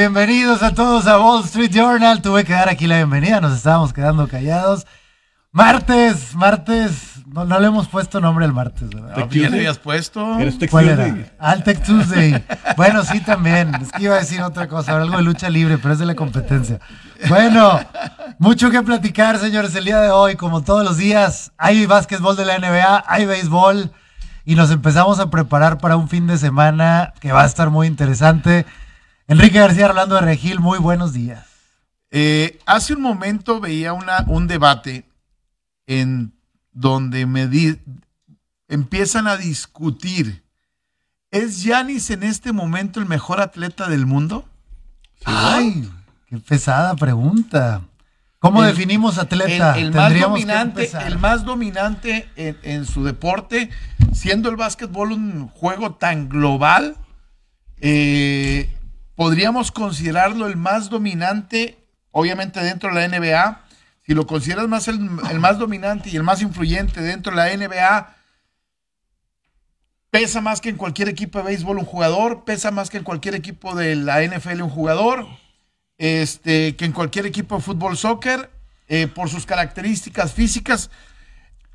bienvenidos a todos a Wall Street Journal. Tuve que dar aquí la bienvenida, nos estábamos quedando callados. Martes, martes, no, le hemos puesto nombre al martes, ¿verdad? ¿Qué le habías puesto? ¿Cuál era? Al Tech Tuesday. bueno, sí, también. Es que iba a decir otra cosa, algo de lucha libre, pero es de la competencia. Bueno, mucho que platicar, señores, el día de hoy, como todos los días. Hay básquetbol de la NBA, hay béisbol, y nos empezamos a preparar para un fin de semana que va a estar muy interesante. Enrique García hablando de Regil, muy buenos días. Eh, hace un momento veía una, un debate en donde me empiezan a discutir, ¿es Yanis en este momento el mejor atleta del mundo? Ay, qué pesada pregunta. ¿Cómo definimos atleta? El, más dominante, el más dominante en, en, su deporte, siendo el básquetbol un juego tan global, eh, podríamos considerarlo el más dominante, obviamente dentro de la NBA. Si lo consideras más el, más dominante y el más influyente dentro de la NBA, pesa más que en cualquier equipo de béisbol un jugador, pesa más que en cualquier equipo de la NFL un jugador, este, que en cualquier equipo de fútbol, soccer, eh, por sus características físicas.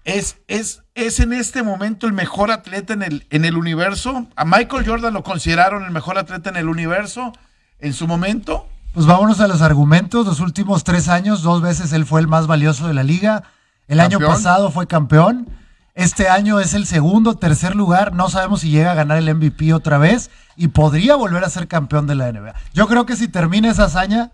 Es, es, es, en este momento el mejor atleta en el, en el universo. A Michael Jordan lo consideraron el mejor atleta en el universo en su momento. Pues vámonos a los argumentos. Los últimos tres años, dos veces él fue el más valioso de la liga. El año pasado fue campeón. Este año es el segundo, tercer lugar. No sabemos si llega a ganar el MVP otra vez y podría volver a ser campeón de la NBA. Yo creo que si termina esa hazaña,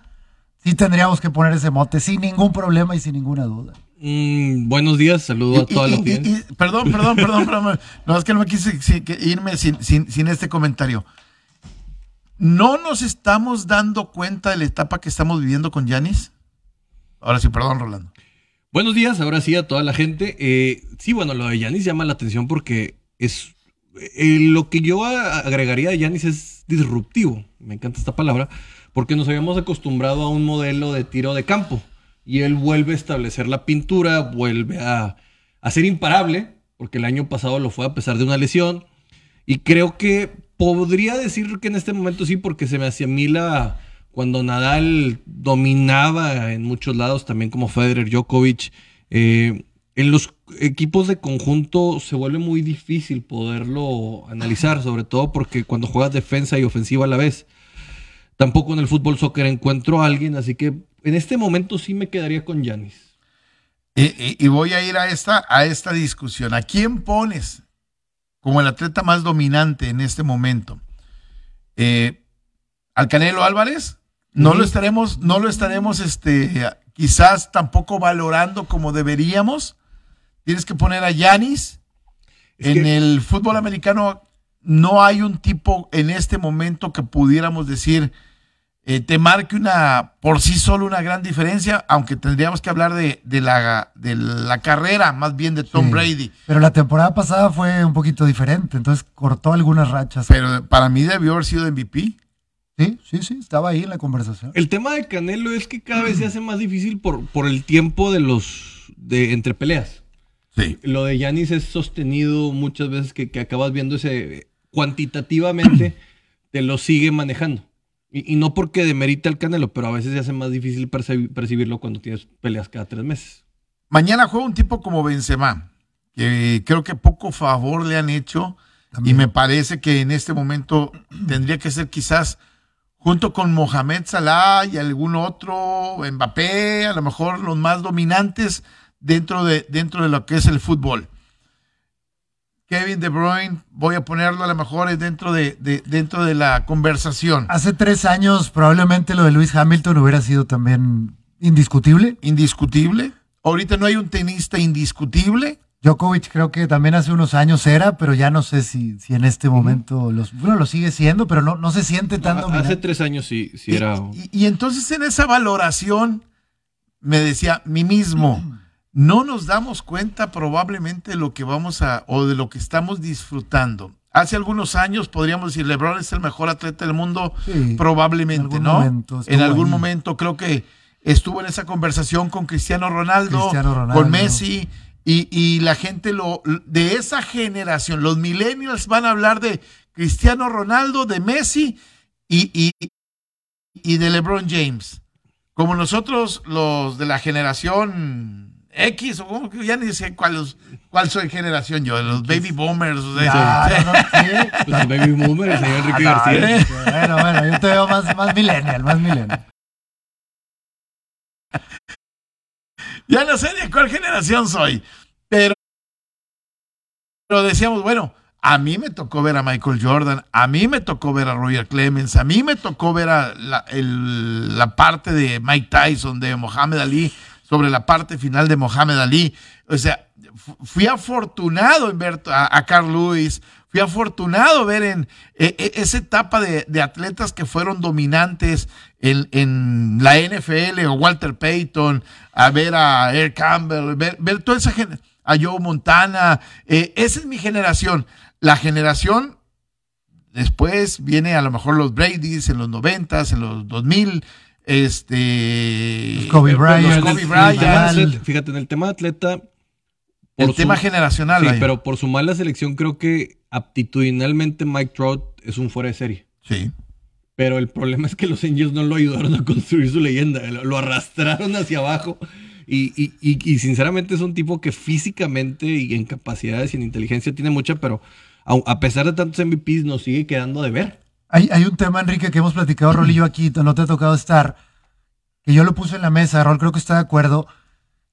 sí tendríamos que poner ese mote sin ningún problema y sin ninguna duda. Mm, buenos días, saludo a toda la audiencia. Perdón, perdón, perdón, perdón, no es que no me quise irme sin, sin, este comentario. ¿No nos estamos dando cuenta de la etapa que estamos viviendo con Yanis? Ahora sí, perdón, Rolando. Buenos días, ahora sí a toda la gente. Eh, sí, bueno, lo de Yanis llama la atención porque es eh, lo que yo agregaría de Yanis es disruptivo. Me encanta esta palabra porque nos habíamos acostumbrado a un modelo de tiro de campo y él vuelve a establecer la pintura, vuelve a, ser imparable, porque el año pasado lo fue a pesar de una lesión. Y creo que podría decir que en este momento sí, porque se me asimila cuando Nadal dominaba en muchos lados, también como Federer, Djokovic. Eh, en los equipos de conjunto se vuelve muy difícil poderlo analizar, sobre todo porque cuando juegas defensa y ofensiva a la vez. Tampoco en el fútbol soccer encuentro a alguien, así que en este momento sí me quedaría con Yanis. Y, voy a ir a esta, a esta discusión. ¿A quién pones como el atleta más dominante en este momento? Eh, ¿Al Canelo Álvarez? No lo estaremos, no lo estaremos este, quizás tampoco valorando como deberíamos. Tienes que poner a Yanis. En el fútbol americano no hay un tipo en este momento que pudiéramos decir eh, te marque una por sí solo una gran diferencia, aunque tendríamos que hablar de, la, de la carrera, más bien de Tom Brady. Pero la temporada pasada fue un poquito diferente, entonces cortó algunas rachas. Pero para mí debió haber sido MVP. Sí, sí, sí, estaba ahí en la conversación. El tema de Canelo es que cada vez se hace más difícil por, por el tiempo de los de entre peleas. Sí. Lo de Yanis es sostenido muchas veces que, que acabas viendo ese cuantitativamente te lo sigue manejando. Y, no porque demerite al Canelo, pero a veces se hace más difícil percibirlo cuando tienes peleas cada tres meses. Mañana juega un tipo como Benzema, que creo que poco favor le han hecho y me parece que en este momento tendría que ser quizás junto con Mohamed Salah y algún otro, Mbappé, a lo mejor los más dominantes dentro de, dentro de lo que es el fútbol. Kevin De Bruyne, voy a ponerlo a lo mejor dentro de, dentro de la conversación. Hace tres años probablemente lo de Luis Hamilton hubiera sido también indiscutible. Indiscutible. Ahorita no hay un tenista indiscutible. Djokovic creo que también hace unos años era, pero ya no sé si, si en este momento los, bueno, lo sigue siendo, pero no, no se siente tan dominante. Hace tres años sí, sí era. Y, y, entonces en esa valoración me decía, mí mismo, no nos damos cuenta probablemente de lo que vamos a, o de lo que estamos disfrutando. Hace algunos años podríamos decir, LeBron es el mejor atleta del mundo, Sí, probablemente, en algún ¿no? en algún ahí. momento creo que estuvo en esa conversación con Cristiano Ronaldo, Cristiano Ronaldo. con Messi, y, y la gente lo, de esa generación, los millennials van a hablar de Cristiano Ronaldo, de Messi y, y, y de LeBron James. Como nosotros, los de la generación X, o como que ya ni sé cuál, los- cuál soy generación yo, los baby boomers. o sea, Ya, no, no, sí. El Baby Boomer, el señor Enrique Ah, García. no, Bueno, bueno, yo te veo más, más millennial, más millennial. Ya no sé de cuál generación soy, pero, pero decíamos, bueno, a mí me tocó ver a Michael Jordan, a mí me tocó ver a Roger Clemens, a mí me tocó ver a la, el- la parte de Mike Tyson, de Mohamed Ali, sobre la parte final de Mohamed Ali. O sea, fu- fui afortunado en ver a, Carl Lewis, fui afortunado ver en eh, eh, esa etapa de, atletas que fueron dominantes en, la NFL o Walter Payton, a ver a Air Campbell, ver, ver toda esa gente, a Joe Montana. eh, esa es mi generación. La generación después viene a lo mejor los Brady's en los 90 en los 2000, este Los Kobe Pero Bryant, Kobe Fíjate, en el tema de atleta. el tema su- generacional. Sí, pero por su mala selección, creo que aptitudinalmente Mike Trout es un fuera de serie. sí. Pero el problema es que los Angels no lo ayudaron a construir su leyenda. Lo, lo arrastraron hacia abajo. Y, y- y- y sinceramente es un tipo que físicamente y en capacidades y en inteligencia tiene mucha, pero a, a pesar de tantos MVPs nos sigue quedando de ver. Hay, hay un tema, Enrique, que hemos platicado, Rol y yo aquí, no te ha tocado estar, que yo lo puse en la mesa, Rol creo que está de acuerdo,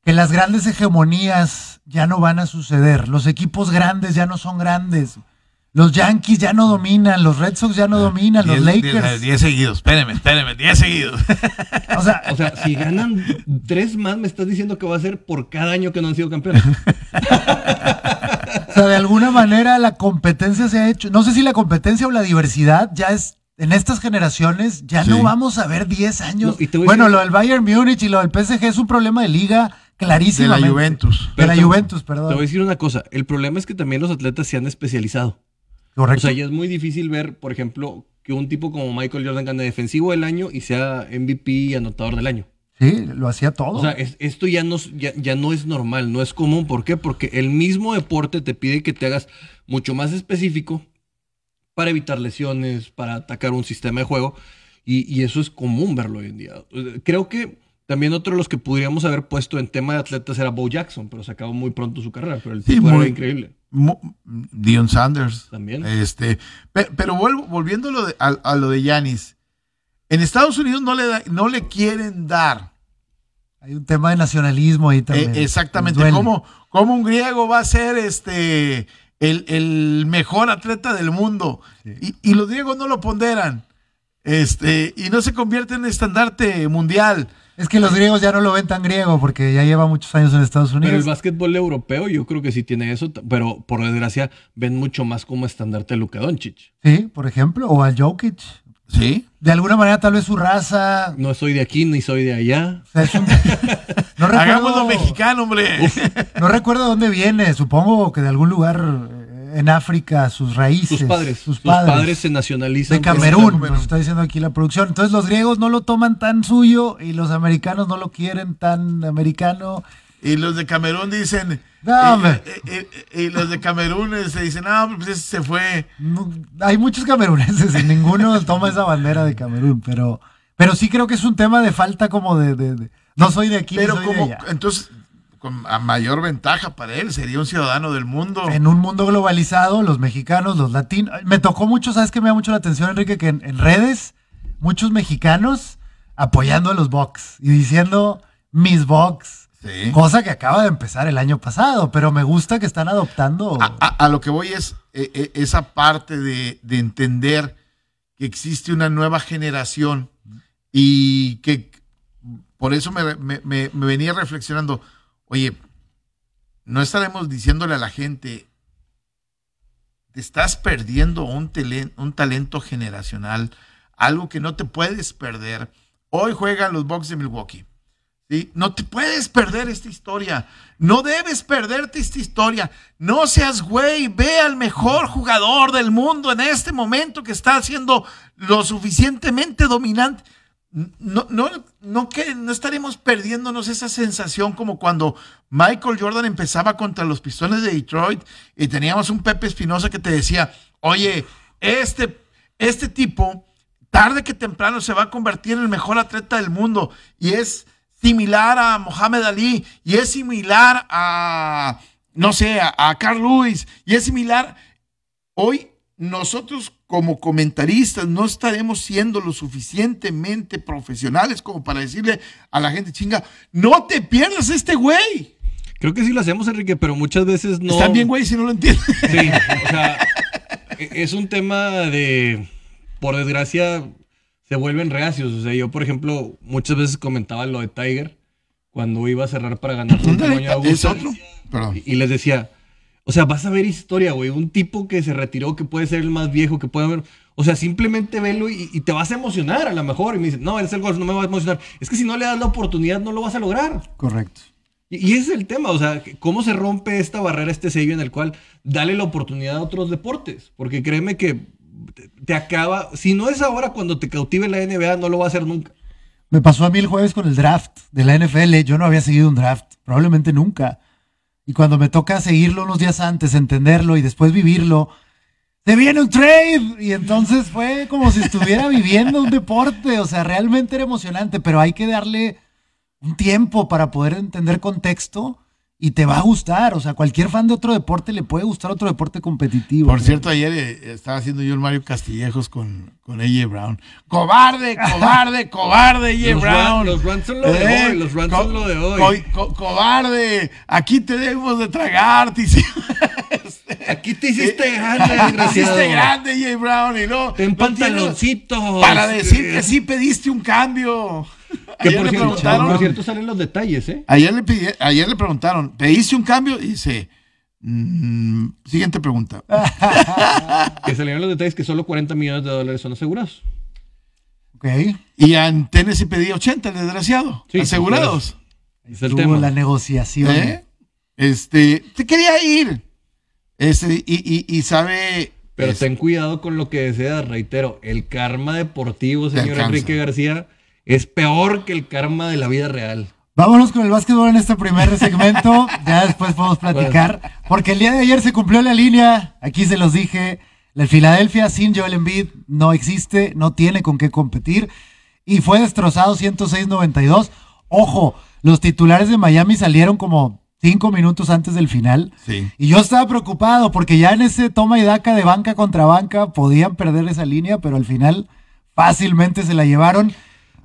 que las grandes hegemonías ya no van a suceder, los equipos grandes ya no son grandes, los Yankees ya no dominan, los Red Sox ya no dominan, los Diez- Lakers. diez seguidos, espérenme, espérenme, 10 segudos. O sea, O sea, si ganan tres más, me estás diciendo que va a ser por cada año que no han sido campeones. O sea, de alguna manera la competencia se ha hecho. No sé si la competencia o la diversidad ya es. En estas generaciones ya Sí. no vamos a ver 10 años. No, bueno, decir- lo del Bayern Múnich y lo del PSG es un problema de liga De clarísimo. la Juventus. De la te- Juventus, Te voy a perdón. decir una cosa. El problema es que también los atletas se han especializado. O Correcto. sea, ya es muy difícil ver, por ejemplo, que un tipo como Michael Jordan gane defensivo del año y sea MVP y anotador del año. Sí, lo hacía todo. O sea, es- esto ya no, es- ya, ya no es normal, no es común. ¿Por qué? Porque el mismo deporte te pide que te hagas mucho más específico para evitar lesiones, para atacar un sistema de juego. Y, y eso es común verlo hoy en día. Creo que también otro de los que podríamos haber puesto en tema de atletas era Bo Jackson, pero se acabó muy pronto su carrera. Pero el Sí, tipo muy- era increíble Dion Sanders. también. Este, pe- pero vuelvo, volviendo a lo de Yanis. En Estados Unidos no le, da- no le quieren dar Hay un tema de nacionalismo ahí también. Eh, exactamente. ¿Cómo, cómo un griego va a ser este el, el mejor atleta del mundo? Y, y los griegos no lo ponderan. Este, y no se convierte en estandarte mundial. Es que los griegos ya no lo ven tan griego porque ya lleva muchos años en Estados Pero el Unidos. básquetbol europeo yo creo que sí tiene eso, pero por desgracia ven mucho más como estandarte a Luka Doncic. Sí, por ejemplo, o al Jokic. Sí. De alguna manera, tal vez su raza. No soy de aquí ni soy de allá. o sea, es un- no Hagámoslo recuerdo, mexicano, hombre. no recuerdo dónde viene. Supongo que de algún lugar eh, en África, sus raíces. Sus padres, Sus sus padres. se nacionalizan. de Camerún. nos está diciendo aquí la producción. Entonces los griegos no lo toman tan suyo y los americanos no lo quieren tan americano. Y los de Camerún dicen. No, y- hombre. y, los de Camerún se dicen, no, pues ese se fue. No, hay muchos cameruneses y ninguno toma esa bandera de Camerún, pero, pero sí creo que es un tema de falta como de... de- de- no soy de aquí, Pero soy como, de allá. entonces, con a mayor ventaja para él, sería un ciudadano del mundo. En un mundo globalizado, los mexicanos, los latinos... Me tocó mucho, ¿sabes qué me da mucho la atención, Enrique? Que en, en redes, muchos mexicanos apoyando a los Bucks y diciendo mis Bucks. Sí. Cosa que acaba de empezar el año pasado, pero me gusta que están adoptando... A, a- a lo que voy es eh, eh, esa parte de, de entender que existe una nueva generación y que por eso me, me- me- me venía reflexionando, oye, no estaremos diciéndole a la gente, te estás perdiendo un, un talento generacional, algo que no te puedes perder. Hoy juegan los Bucks de Milwaukee. No te puedes perder esta historia. No debes perderte esta historia. No seas güey. Ve al mejor jugador del mundo en este momento que está siendo lo suficientemente dominante. No, no, no, que no estaremos perdiéndonos esa sensación como cuando Michael Jordan empezaba contra los pistones de Detroit y teníamos un Pepe Espinosa que te decía, oye, este, este tipo, tarde que temprano se va a convertir en el mejor atleta del mundo y es similar a Mohamed Ali y es similar a, no sé, a, a Carl Lewis y es similar. Hoy nosotros como comentaristas no estaremos siendo lo suficientemente profesionales como para decirle a la gente, chinga, no te pierdas este güey. Creo que sí lo hacemos, Enrique, pero muchas veces no. Están bien, güey, si no lo entienden. Sí, o sea, e- es un tema de, por desgracia, se vuelven reacios. O sea, yo, por ejemplo, muchas veces comentaba lo de Tiger cuando iba a cerrar para ganar Augusta. Y, y les decía, o sea, vas a ver historia, güey. Un tipo que se retiró, que puede ser el más viejo, que puede haber. O sea, simplemente velo y, y te vas a emocionar a lo mejor. Y me dice, no, es el golf, no me va a emocionar. Es que si no le das la oportunidad, no lo vas a lograr. Correcto. Y, y ese es el tema, o sea, cómo se rompe esta barrera, este sello en el cual dale la oportunidad a otros deportes. Porque créeme que te, te acaba. Si no es ahora cuando te cautive la NBA, no lo va a hacer nunca. Me pasó a mí el jueves con el draft de la NFL. Yo no había seguido un draft, probablemente nunca. Y cuando me toca seguirlo unos días antes, entenderlo y después vivirlo, se viene un trade. Y entonces fue como si estuviera viviendo un deporte. O sea, realmente era emocionante, pero hay que darle un tiempo para poder entender contexto y te va a gustar. O sea, cualquier fan de otro deporte le puede gustar otro deporte competitivo. Por cierto, ayer eh, estaba haciendo yo el Mario Castillejos con, con AJ Brown. ¡Cobarde, cobarde, cobarde, AJ Brown! Los Rams son lo de Eh, hoy, los Rams son lo de hoy. co- co- ¡Cobarde! Aquí te debemos de tragar, te hici- Aquí te hiciste grande, te hiciste grande, AJ Brown, y no. Tienes- pantaloncitos. Para decir que Eh, sí pediste un cambio. Que Ayer por le cierto, preguntaron- por cierto salen los detalles, ¿eh? Ayer le, pidi- ayer le preguntaron, ¿pediste un cambio? Y dice, mm, siguiente pregunta. Que salieron los detalles que solo 40 millones de dólares son asegurados. Ok. Y en Tennessee pedí 80, el desgraciado. Sí, asegurados. Es el tema. la negociación. ¿Eh? Este, te quería ir. Este, y, y, y sabe. Pero es- ten cuidado con lo que deseas, reitero. El karma deportivo, señor. Enrique García, es peor que el karma de la vida real. Vámonos con el básquetbol en este primer segmento. ya después podemos platicar. Porque el día de ayer se cumplió la línea. Aquí se los dije. El Philadelphia sin Joel Embiid no existe, no tiene con qué competir. Y fue destrozado 106-92. Ojo, los titulares de Miami salieron como cinco minutos antes del final. Sí. Y yo estaba preocupado porque ya en ese toma y daca de banca contra banca podían perder esa línea, pero al final fácilmente se la llevaron.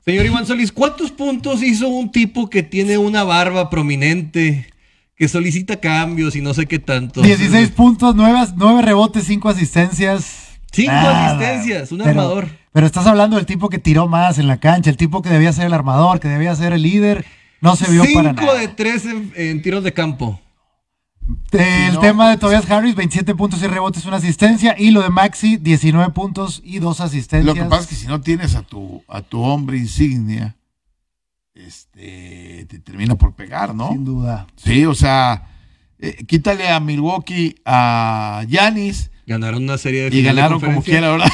Señor Iván Solís, ¿cuántos puntos hizo un tipo que tiene una barba prominente, que solicita cambios y no sé qué tanto? 16 puntos, 9, rebotes, 5 asistencias. Cinco asistencias, un armador. Pero estás hablando del tipo que tiró más en la cancha, el tipo que debía ser el armador, que debía ser el líder. No se vio para Cinco nada. de tres en, en tiros de campo. El no, tema de Tobias Harris, 27 puntos y rebotes, una asistencia. Y lo de Maxi, 19 puntos y dos asistencias. Lo que pasa es que si no tienes a tu, a tu hombre insignia, este, te termina por pegar, ¿no? Sin duda. Sí, o sea, eh, quítale a Milwaukee a Yanis Ganaron una serie de y de ganaron como quiera, ¿verdad?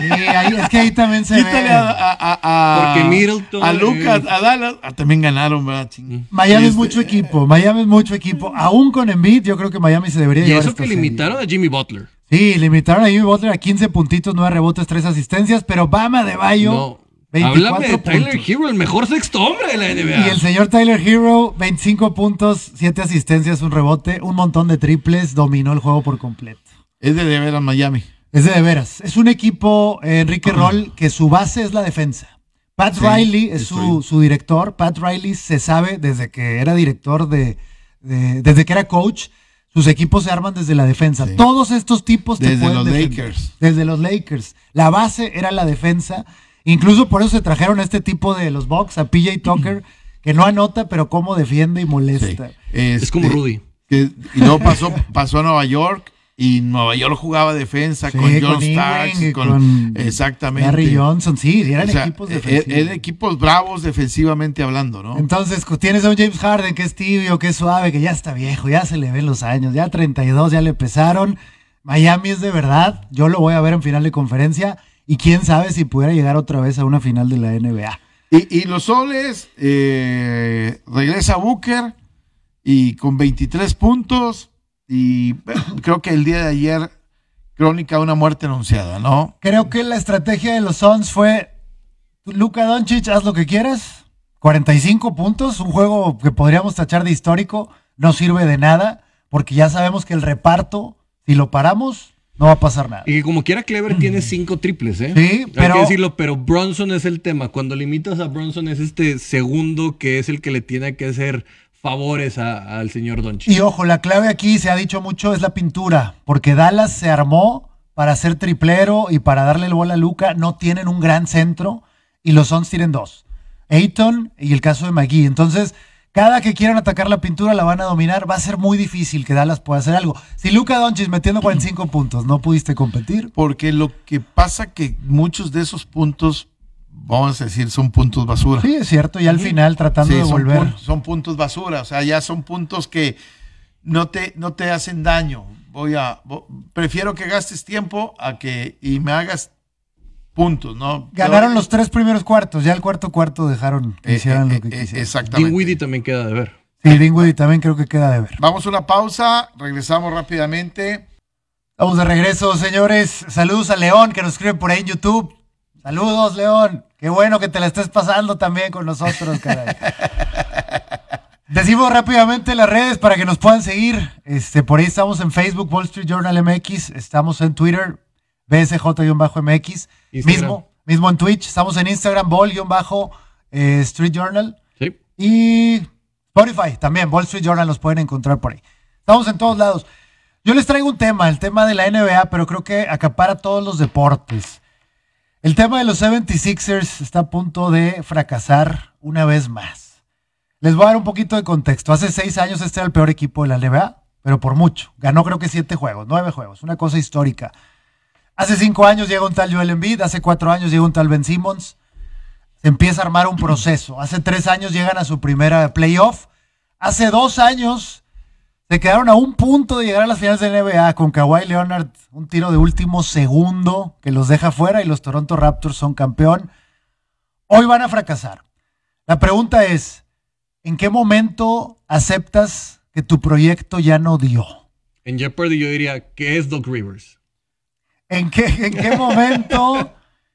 Sí, ahí, es que ahí también se Quítale ve. a, a, a- a- Porque Middleton, a Lucas, eh, a Dallas, ah, también ganaron, ¿verdad? Ching. Miami es Este, mucho equipo, Miami es mucho equipo. Aún con Embiid, yo creo que Miami se debería Y llevar eso esta que serie. limitaron a Jimmy Butler. Sí, limitaron a Jimmy Butler a 15 puntitos, 9 rebotes, 3 asistencias, pero Bama de Bayo, No. 24 Háblame de Tyler puntos. Hero, el mejor sexto hombre de la NBA. Y el señor Tyler Hero, 25 puntos, 7 asistencias, un rebote, un montón de triples, dominó el juego por completo. Es de de veras Miami. Es de, de veras. Es un equipo, eh, Enrique Roll, que su base es la defensa. Pat Sí, Riley es su, director. Pat Riley se sabe desde que era director de, de- desde que era coach. Sus equipos se arman desde la defensa. Sí. Todos estos tipos te Desde pueden los defender. Lakers. Desde los Lakers. La base era la defensa. Incluso por eso se trajeron a este tipo de los Bucks, a PJ Tucker, que no anota, pero cómo defiende y Sí. molesta. Es como Este, Rudy. que- y luego pasó, pasó a Nueva York y Nueva York jugaba defensa Sí, con John con Starks, con, con exactamente. Larry Johnson, sí, eran O sea, equipos e- defensivos. Eran equipos bravos defensivamente hablando, ¿no? Entonces, tienes a un James Harden que es tibio, que es suave, que ya está viejo, ya se le ven los años, ya 32, ya le pesaron. Miami es de verdad, yo lo voy a ver en final de conferencia y quién sabe si pudiera llegar otra vez a una final de la NBA. Y, y los soles, eh, regresa Booker y con 23 puntos y bueno, creo que el día de ayer, crónica de una muerte anunciada, ¿no? Creo que la estrategia de los Suns fue, Luka Doncic, haz lo que quieras, 45 puntos, un juego que podríamos tachar de histórico, no sirve de nada, porque ya sabemos que el reparto, si lo paramos, no va a pasar nada. Y como quiera, Clever tiene cinco triples, ¿eh? Sí, Hay pero- que decirlo, pero Bronson es el tema. Cuando limitas a Bronson es este segundo que es el que le tiene que hacer favores a- al señor Doncic. Y ojo, la clave aquí se ha dicho mucho es la pintura, porque Dallas se armó para ser triplero y para darle el bola a Luca, no tienen un gran centro y los Suns tienen dos, Ayton y el caso de McGee. Entonces, cada que quieran atacar la pintura la van a dominar, va a ser muy difícil que Dallas pueda hacer algo. Si Luca Doncic metiendo 45 puntos no pudiste competir, Porque lo que pasa que muchos de esos puntos, vamos a decir, son puntos basura. sí es cierto, y al final tratando Sí, de son, volver. son puntos basura, o sea, ya son puntos que no te, no te hacen daño. Voy a, prefiero que gastes tiempo a que y me hagas puntos, ¿no? Ganaron Pero- los tres primeros cuartos, ya el cuarto cuarto dejaron que Eh, hicieran eh, lo que eh, quisieran. Exactamente. Dinwiddie también queda de ver. Sí, Dinwiddie también creo que queda de ver. Vamos a una pausa, regresamos rápidamente. Estamos de regreso, señores. Saludos a León, que nos escribe por ahí en YouTube. Saludos, León. Qué bueno que te la estés pasando también con nosotros, caray. Decimos rápidamente las redes para que nos puedan seguir. Este, por ahí estamos en Facebook, Wall Street Journal MX. Estamos en Twitter, BSJ-MX. Mismo, mismo en Twitch. Estamos en Instagram, Ball-Street Journal. Sí. Y Spotify también, Wall Street Journal los pueden encontrar por ahí. Estamos en todos lados. Yo les traigo un tema, el tema de la NBA, pero creo que acapara todos los deportes. El tema de los 76ers está a punto de fracasar una vez más. Les voy a dar un poquito de contexto. Hace seis años este era el peor equipo de la NBA, pero por mucho. Ganó creo que siete juegos, nueve juegos, una cosa histórica. Hace cinco años llega un tal Joel Embiid, hace cuatro años llega un tal Ben Simmons. Se empieza a armar un proceso. Hace tres años llegan a su primera playoff. Hace dos años se quedaron a un punto de llegar a las finales de NBA con Kawhi Leonard, un tiro de último segundo que los deja fuera y los Toronto Raptors son campeón. Hoy van a fracasar. La pregunta es, ¿en qué momento aceptas que tu proyecto ya no dio? En Jeopardy yo diría que es Doc Rivers. ¿En qué, en qué momento,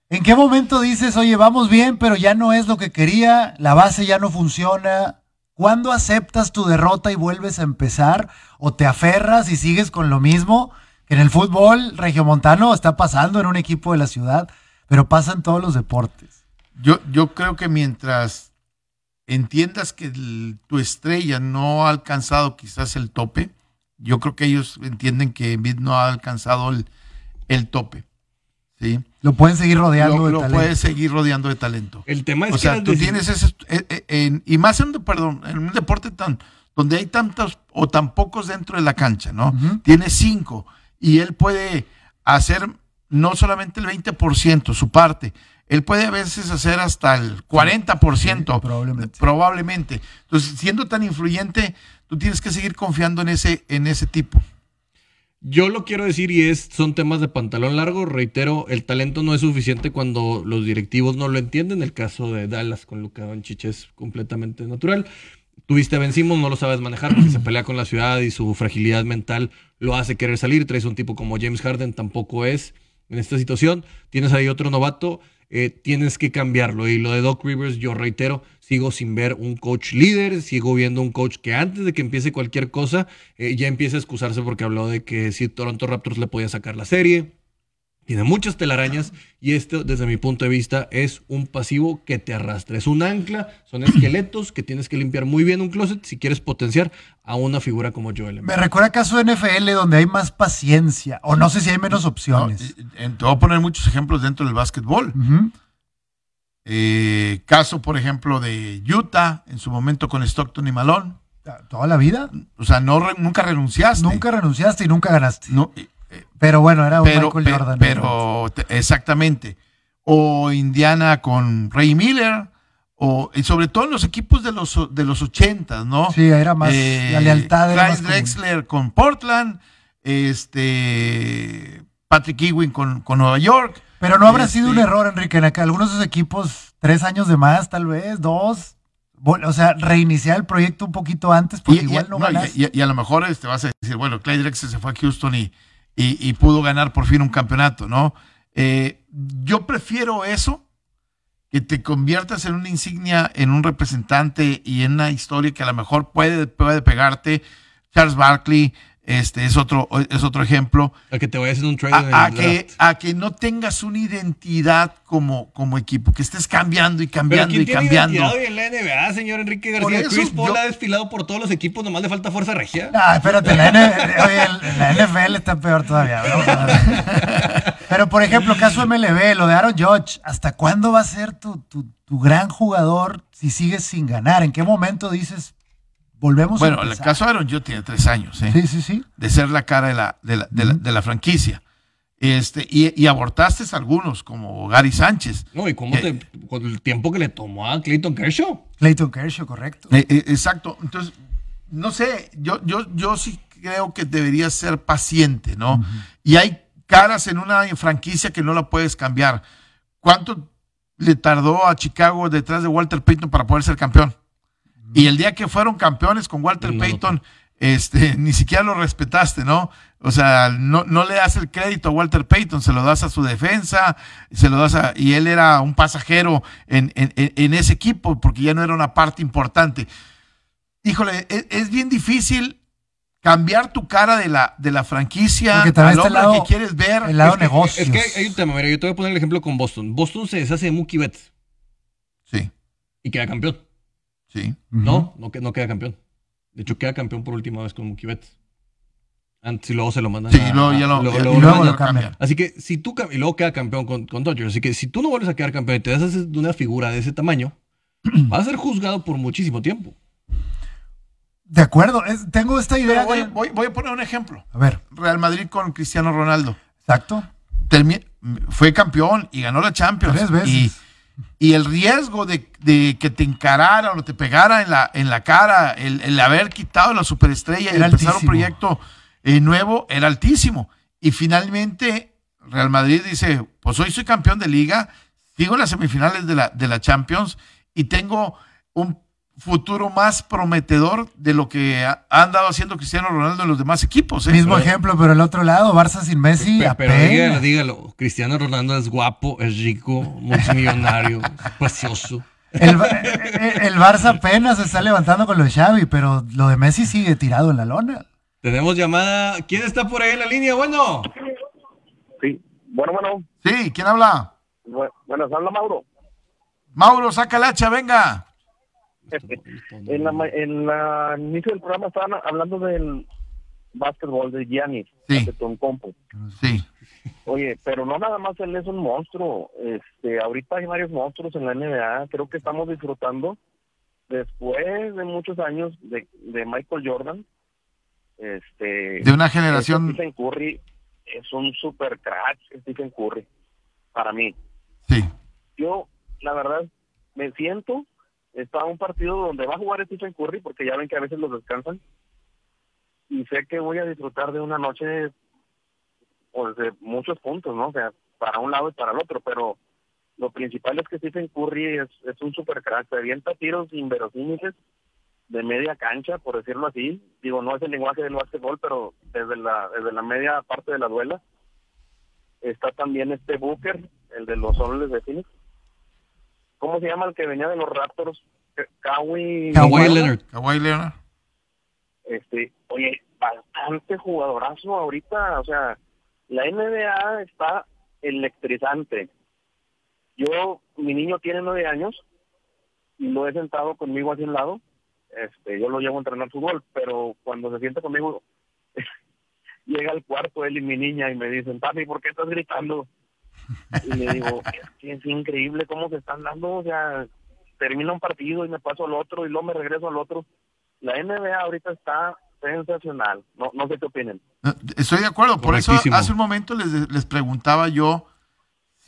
en qué momento dices, oye, vamos bien, pero ya no es lo que quería, la base ya no funciona? ¿Cuándo aceptas tu derrota y vuelves a empezar? ¿O te aferras y sigues con lo mismo? Que en el fútbol regiomontano está pasando en un equipo de la ciudad, pero pasa en todos los deportes. Yo, yo creo que mientras entiendas que tu estrella no ha alcanzado quizás el tope, yo creo que ellos entienden que no ha alcanzado el, el tope. ¿Sí? Lo pueden seguir rodeando Lo, de lo talento. puedes seguir rodeando de talento. El tema es O que sea, tú tienes ese, eh, eh, en- y más en, un- perdón, en un deporte tan, donde hay tantos o tan pocos dentro de la cancha, ¿no? Ujú. Tiene cinco y él puede hacer no solamente el 20%, su parte, él puede a veces hacer hasta el 40%, Sí, probablemente. probablemente. Entonces, siendo tan influyente, tú tienes que seguir confiando en ese, en ese tipo. Yo lo quiero decir y es, son temas de pantalón largo. Reitero, el talento no es suficiente cuando los directivos no lo entienden. El caso de Dallas con Luka Doncic es completamente natural. Tuviste a Ben Simmons, no lo sabes manejar porque se pelea con la ciudad y su fragilidad mental lo hace querer salir. Traes un tipo como James Harden, tampoco es en esta situación. Tienes ahí otro novato, eh, tienes que cambiarlo. Y lo de Doc Rivers, yo reitero, sigo sin ver un coach líder, sigo viendo un coach que antes de que empiece cualquier cosa, eh, ya empieza a excusarse porque habló de que si Toronto Raptors le podía sacar la serie. Tiene muchas telarañas y esto, desde mi punto de vista, es un pasivo que te arrastra. Es un ancla, son esqueletos que tienes que limpiar muy bien un closet si quieres potenciar a una figura como Joel Embiid. Me recuerda caso de NFL donde hay más paciencia, o no sé si hay menos ¿no? opciones. Te voy a poner muchos ejemplos dentro del básquetbol. Eh, caso, por ejemplo, de Utah, en su momento con Stockton y Malone. Toda la vida. O sea, no re- nunca renunciaste. Nunca renunciaste y nunca ganaste. No, eh, eh, Pero bueno, era un pero, Michael pe- Jordan. pero, te- exactamente. O Indiana con Ray Miller. O, y sobre todo en los equipos de los, de los 80, ¿no? Sí, era más. la lealtad era Clyde más común. Drexler con Portland. Este. Patrick Ewing con, con Nueva York. Pero no habrá Este- sido un error, Enrique, en acá algunos de esos equipos, tres años de más, tal vez, dos. O sea, reiniciar el proyecto un poquito antes, porque Y, igual no ganas. y- y a lo mejor este, vas a decir, bueno, Clyde Drexler se fue a Houston y pudo ganar por fin un campeonato, ¿no? Eh, yo prefiero eso, que te conviertas en una insignia, en un representante y en una historia que a lo mejor puede, puede pegarte. Charles Barkley este, es, otro, es otro ejemplo. A que te vayas en un trade A, a que, a que no tengas una identidad como, como equipo, que estés cambiando y Pero cambiando ¿quién y tiene cambiando. hoy en la NBA, señor Enrique García? eso, Chris Paul yo- ha desfilado por todos los equipos, nomás le falta fuerza regia. Ah, espérate, la, la NFL está peor todavía. Pero, por ejemplo, caso MLB, lo de Aaron Judge, ¿hasta cuándo va a ser tu, tu, tu gran jugador si sigues sin ganar? ¿En qué momento dices, volvemos Bueno, a el empezar? caso de Aaron yo tiene tres años, ¿eh? Sí, sí, sí. de ser la cara de la, de la, de la- de la franquicia. Este, y, y abortaste a algunos, como Gary Sánchez. No, y cómo Eh, te, con el tiempo que le tomó a Clayton Kershaw. Clayton Kershaw, correcto. Eh, eh, exacto. Entonces, no sé, yo, yo, yo sí creo que deberías ser paciente, ¿no? Y hay caras en una franquicia que no la puedes cambiar. ¿Cuánto le tardó a Chicago detrás de Walter Payton para poder ser campeón? Y el día que fueron campeones con Walter No, Payton, este, ni siquiera lo respetaste, ¿no? O sea, no, no le das el crédito a Walter Payton, se lo das a su defensa, se lo das a, y él era un pasajero en, en- en- ese equipo porque ya no era una parte importante. Híjole, es, es bien difícil cambiar tu cara de la, de la franquicia al hombre lado- que quieres ver. el lado es que, negocios. Es que hay, hay un tema, mira, yo te voy a poner el ejemplo con Boston. Boston se deshace de Mookie Betts Sí, y queda campeón. Sí. No, no, que- no queda campeón. De hecho, queda campeón por última vez con Mookie Betts. Antes y luego se lo mandan Sí, a- luego ya lo, luego- ya- luego y luego lo cambian. Así que si tú y luego queda campeón con, con Dodgers. Así que si tú no vuelves a quedar campeón y te deshaces de una figura de ese tamaño, vas a ser juzgado por muchísimo tiempo. De acuerdo, es- tengo esta idea. Voy, de- voy- voy a poner un ejemplo. A ver, Real Madrid con Cristiano Ronaldo. exacto. Termi- fue campeón y ganó la Champions. Tres veces. Y, y el riesgo de, de que te encarara o te pegara en la, en la cara, el, el haber quitado la superestrella y Era empezar un proyecto eh, nuevo, era altísimo. Y finalmente Real Madrid dice, pues hoy soy campeón de liga, sigo en las semifinales de la, de la Champions y tengo un futuro más prometedor de lo que ha, andado haciendo Cristiano Ronaldo en los demás equipos. ¿eh? Mismo Pero- ejemplo, pero el otro lado, Barça sin Messi, Pe- pero apenas. dígalo, dígalo. Cristiano Ronaldo es guapo, es rico, multimillonario, precioso. El, Ba- el- el Barça apenas se está levantando con lo de Xavi, pero lo de Messi sigue tirado en la lona. Tenemos llamada. ¿Quién está por ahí en la línea? Bueno. Sí, bueno, bueno, Sí, ¿quién habla? bu- buenas, habla Mauro. Mauro, saca el hacha, venga. En la, ma- en la inicio del programa estaban hablando del básquetbol de Giannis, Sí. Antetokounmpo. Sí. Oye, pero no nada más él es un monstruo. Este, ahorita hay varios monstruos en la NBA. Creo que estamos disfrutando después de muchos años de, de Michael Jordan. Este, De una generación. Stephen Curry es un super crack, Stephen Curry, para mí. Sí. yo, la verdad, me siento, está un partido donde va a jugar Stephen Curry, porque ya ven que a veces los descansan, y sé que voy a disfrutar de una noche, pues, de muchos puntos, ¿no? O sea, para un lado y para el otro, pero lo principal es que Stephen Curry es, es un super crack, se avienta tiros inverosímiles de media cancha, por decirlo así. Digo, no es el lenguaje del básquetbol, pero desde la, desde la media parte de la duela. Está también este Booker, el de los Soles de Phoenix. ¿Cómo se llama el que venía de los Raptors? Ka- Kawhi. Kawhi Leonard. Kawhi Leonard. Este, oye, bastante jugadorazo ahorita. O sea, la NBA está electrizante. Yo, mi niño tiene nueve años y lo he sentado conmigo hacia un lado. Este, yo lo llevo a entrenar fútbol, pero cuando se sienta conmigo, llega al cuarto él y mi niña y me dicen, papi, ¿por qué estás gritando? Y le digo, es increíble cómo se están dando, o sea, termina un partido y me paso al otro y luego me regreso al otro. la NBA ahorita está sensacional. No, no sé qué opinen. Estoy de acuerdo, por eso hace un momento les, les preguntaba yo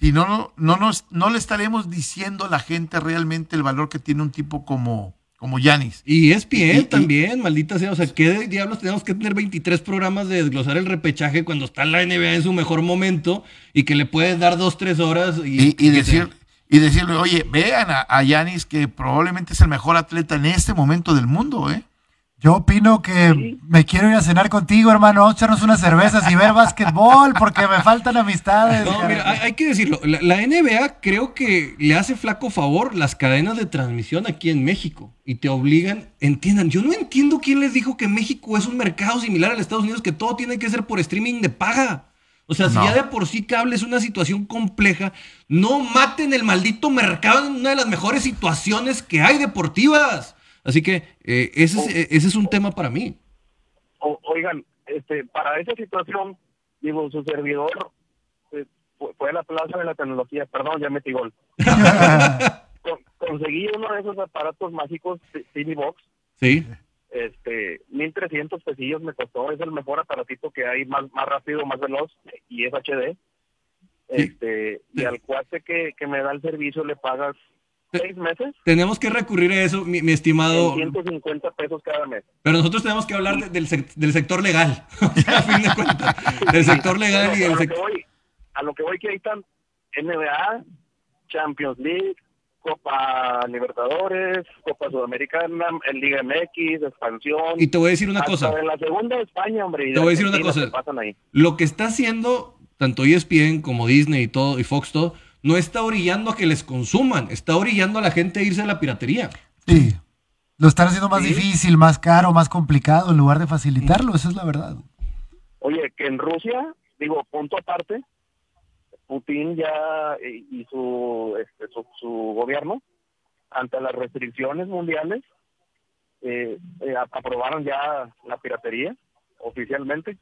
si no, no, no, nos, no le estaremos diciendo a la gente realmente el valor que tiene un tipo como como Yanis. Y E Y- y- también, maldita sea. O sea, ¿qué diablos tenemos que tener 23 programas de desglosar el repechaje cuando está la NBA en su mejor momento y que le puedes dar dos, tres horas y, Y, y que decir, te- y decirle, oye, vean a, a Yanis que probablemente es el mejor atleta en este momento del mundo, ¿eh? Yo opino que me quiero ir a cenar contigo, hermano. Vamos a echarnos unas cervezas y ver básquetbol porque me faltan amistades. No, mira, hay, hay que decirlo. La, la NBA creo que le hace flaco favor las cadenas de transmisión aquí en México y te obligan, entiendan, yo no entiendo quién les dijo que México es un mercado similar al Estados Unidos, que todo tiene que ser por streaming de paga. O sea, si ya de por sí cable es una situación compleja, no maten el maldito mercado en una de las mejores situaciones que hay deportivas. Así que eh, ese, es, eh, ese es un tema para mí. O- oigan, este, para esa situación, digo, su servidor eh, fue, a la plaza de la tecnología, perdón, ya metí gol. Con- conseguí uno de esos aparatos mágicos, Box, Sí. este, 1300 pesillos me costó, es el mejor aparatito que hay, más, más rápido, más veloz, y es HD. Este, y al cuate que, que me da el servicio le pagas seis meses Tenemos que recurrir a eso, mi, mi estimado. en 150 pesos cada mes. Pero nosotros tenemos que hablar de- del, sec- del sector legal, a fin de cuentas. Del sector legal y Pero el a lo que sector... voy, a lo que voy que ahí están NBA, Champions League, Copa Libertadores, Copa Sudamericana, el Liga MX, expansión. Y te voy a decir una Hasta cosa. de la segunda de España, hombre. y Te voy a decir una cosa. pasan ahí. Lo que está haciendo tanto ESPN como Disney y todo, y Fox todo, no está orillando a que les consuman, está orillando a la gente a irse a la piratería. Sí. Lo están haciendo más Sí. difícil, más caro, más complicado en lugar de facilitarlo. Esa es la verdad. Oye, que en Rusia, digo, punto aparte, Putin ya eh, y su, este, su, su gobierno, ante las restricciones mundiales, eh, eh, ap- aprobaron ya la piratería oficialmente.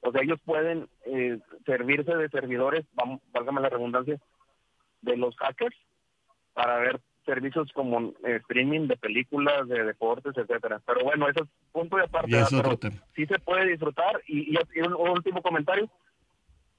O sea, ellos pueden eh, servirse de servidores, vamos, válgame la redundancia, de los hackers para ver servicios como eh, streaming de películas, de deportes, etcétera. Pero bueno, eso es punto de aparte. Sí se puede disfrutar. Y, y- y un, un último comentario.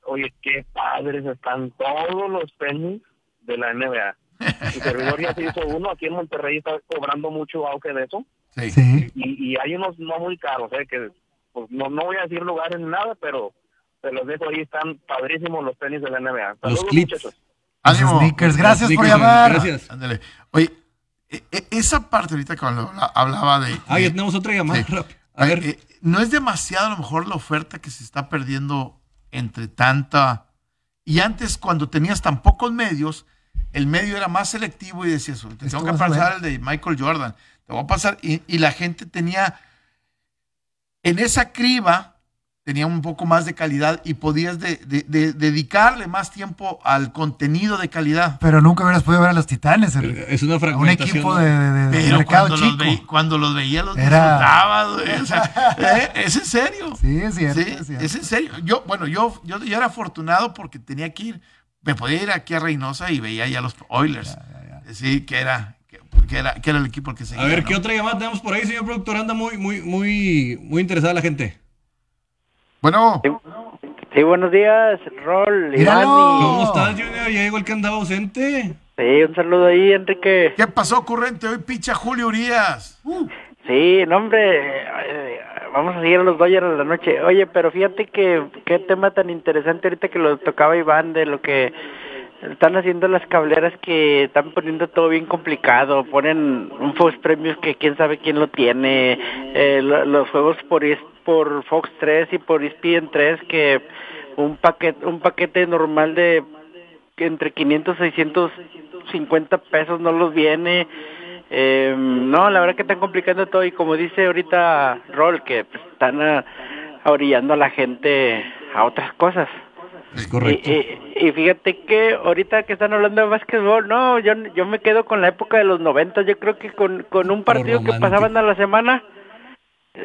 Oye, qué padres están todos los tenis de la NBA. Mi servidor ya se hizo uno. Aquí en Monterrey está cobrando mucho auge de eso. Sí. Sí. Y, y hay unos no muy caros, ¿eh? que pues, no, no voy a decir lugares ni nada, pero se los dejo ahí. Están padrísimos los tenis de la NBA. Saludos, clips. muchachos. Ánimo. sneakers. Gracias por llamar. Gracias. Ándale. Oye, e- e- esa parte ahorita cuando habla- hablaba de... Ah, ya tenemos otra llamada. Sí. A ver, eh, no es demasiado a lo mejor la oferta que se está perdiendo entre tanta... Y antes, cuando tenías tan pocos medios, el medio era más selectivo y decías, te tengo que pasar el de Michael Jordan, te voy a pasar... Y, y la gente tenía... En esa criba tenía un poco más de calidad y podías de- de- de- dedicarle más tiempo al contenido de calidad. Pero nunca hubieras podido ver a los titanes. el- es una a un fragmentación. equipo de, de- de Pero mercado cuando los, chico. veía, cuando los veía los Era- disfrutaba, güey, o sea, ¿eh? es en serio. Sí, es cierto. Sí, es cierto. es en serio. Yo, bueno, yo, yo, yo era afortunado porque tenía que ir, me podía ir aquí a Reynosa y veía ya los Oilers. Sí, que era, que, era, que era el equipo que seguía. A ver, ¿no? ¿qué otra llamada tenemos por ahí, señor productor? Anda muy, muy, muy, muy interesada la gente. Bueno, Sí, buenos días, Rol. Iván. ¿Cómo estás, Junior? Ya llegó el que andaba ausente. Sí, un saludo ahí, Enrique. ¿qué pasó, currente? Hoy picha Julio Urias. Sí, no, hombre, eh, vamos a seguir a los Dodgers a la noche. Oye, pero fíjate que qué tema tan interesante ahorita que lo tocaba Iván de lo que están haciendo las cableras que están poniendo todo bien complicado. Ponen un Fox Premios que quién sabe quién lo tiene. eh, lo- los juegos por es- por Fox 3 y por E ESPN 3 que un paquete un paquete normal de entre 500 y 650 pesos no los viene. Eh, no, la verdad que están complicando todo y como dice ahorita Rol, que pues, están ah, orillando a la gente a otras cosas. Es Y, correcto. y- y fíjate que ahorita que están hablando de básquetbol, no, yo, yo me quedo con la época de los 90, yo creo que con, con un partido que pasaban a la semana,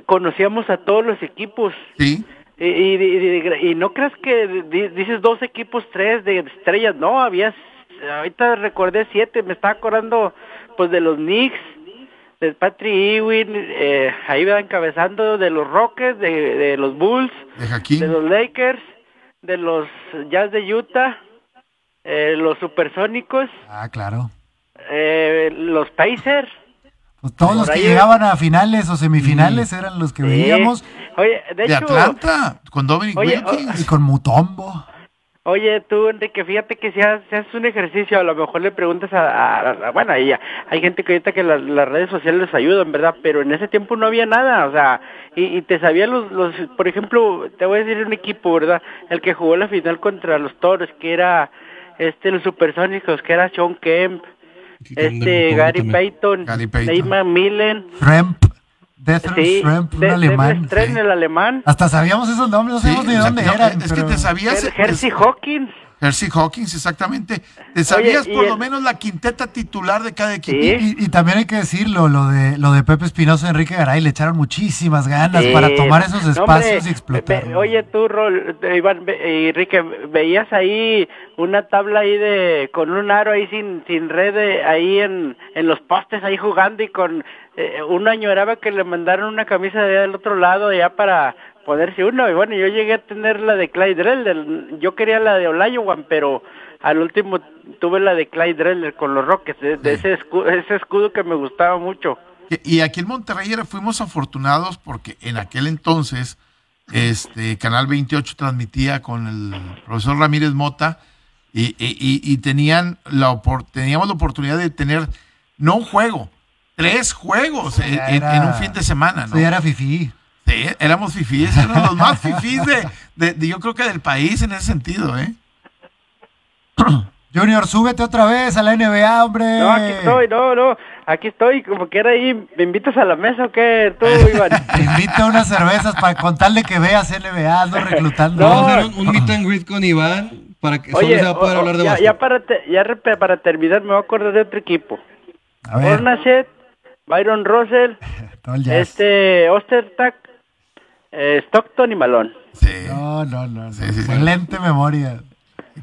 conocíamos a todos los equipos. Sí, Y, y, no creas que di- dices dos equipos, tres de estrellas, no, había, ahorita recordé siete, me estaba acordando pues de los Knicks, de Patrick Ewing, eh, ahí va encabezando de los Rockets, de, de los Bulls, de los Lakers, de los Jazz de Utah, eh, los Supersónicos, Ah, claro. eh, los Pacers. Pues todos Por los que ahí- llegaban a finales o semifinales eran los que Sí. veíamos. Oye, de, De hecho, Atlanta, con Dominic Oye, Wilkins. Y con Mutombo. Oye, tú, Enrique, fíjate que si haces un ejercicio, a lo mejor le preguntas a... a- a- bueno, ahí ya- hay gente que ahorita que las, las redes sociales les ayudan, ¿verdad? Pero en ese tiempo no había nada, o sea, y, y te sabían los, los... Por ejemplo, te voy a decir un equipo, ¿verdad? El que jugó la final contra los Toros, que era este los Supersónicos, que era Sean Kemp, este Gary. Payton, Gary Payton. Neymar Millen, Shrimp. Death sí, Shrimp, un de- alemán. Sí. el alemán, Hasta sabíamos esos nombres, no Sí, sabíamos ni o sea, dónde eran. es que pero- te sabías. Her- Hersey Hawkins. Hersey Hawkins, exactamente. Te sabías y por el- lo menos la quinteta titular de cada equipo. Sí. Y, y también hay que decirlo, lo de lo de Pepe Espinosa y Enrique Garay, le echaron muchísimas ganas Sí. para tomar esos espacios hombre, y explotar. oye, tú, Rol, eh, Iván, ve- eh, Enrique, veías ahí una tabla ahí de, con un aro ahí sin, sin red eh, ahí en, en los postes ahí jugando y con, eh, un año era que le mandaron una camisa de allá del otro lado ya para ponerse uno. Y bueno, yo llegué a tener la de Clyde Drell, yo quería la de Olajuwon, pero al último tuve la de Clyde Drell con los Rockets, de, de ese, escudo, ese escudo que me gustaba mucho. Y aquí en Monterrey fuimos afortunados porque en aquel entonces este Canal 28 transmitía con el profesor Ramírez Mota y, y- tenían la teníamos la oportunidad de tener no un juego, tres juegos en, era- un fin de semana, ¿no? Era fifí. Sí, éramos fifís, éramos los más fifís de, de- de- yo creo que del país en ese sentido, ¿eh? Junior, súbete otra vez a la NBA, hombre. No, aquí estoy, no, no, aquí estoy, como que era ahí, ¿me invitas a la mesa o qué, tú, Iván? Te invito a unas cervezas para contarle que veas NBA, ando reclutando. Vamos a No. hacer un, un meet and greet con Iván para que solo se va a poder o- hablar de ya, ya para te- ya re- para terminar me voy a acordar de otro equipo. A ver, Byron Russell, todo el jazz. este, Ostertag, eh, Stockton y Malone. Sí. No, no, no. no. Sí, sí, sí. Excelente memoria.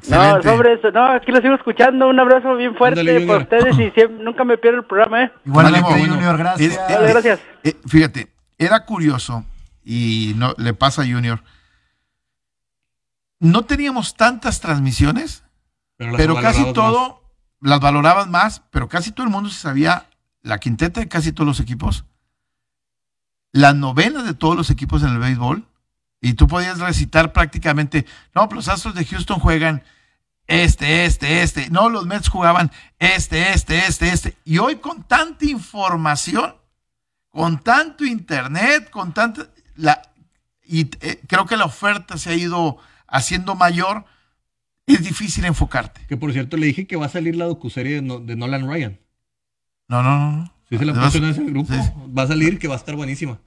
No, excelente. sobre eso, no, aquí lo sigo escuchando, un abrazo bien fuerte Ándale, para ustedes y siempre, nunca me pierdo el programa, ¿eh? Igualmente, Vale, bueno. Junior, gracias. Gracias. eh, fíjate, era curioso y no le pasa a Junior. No teníamos tantas transmisiones, pero casi más. todo las valoraban más, pero casi todo el mundo se sabía la quinteta de casi todos los equipos, las novenas de todos los equipos en el béisbol, y tú podías recitar prácticamente, no, pero los Astros de Houston juegan este, este, este, no, los Mets jugaban este, este, este, este, y hoy con tanta información, con tanto internet, con tanta, la, y eh, creo que la oferta se ha ido haciendo mayor, es difícil enfocarte. Que por cierto le dije que va a salir la docuserie de, No- de Nolan Ryan. No, no, no, no. Sí, se la Vas- puse en ese grupo. sí. Va a salir que va a estar buenísima.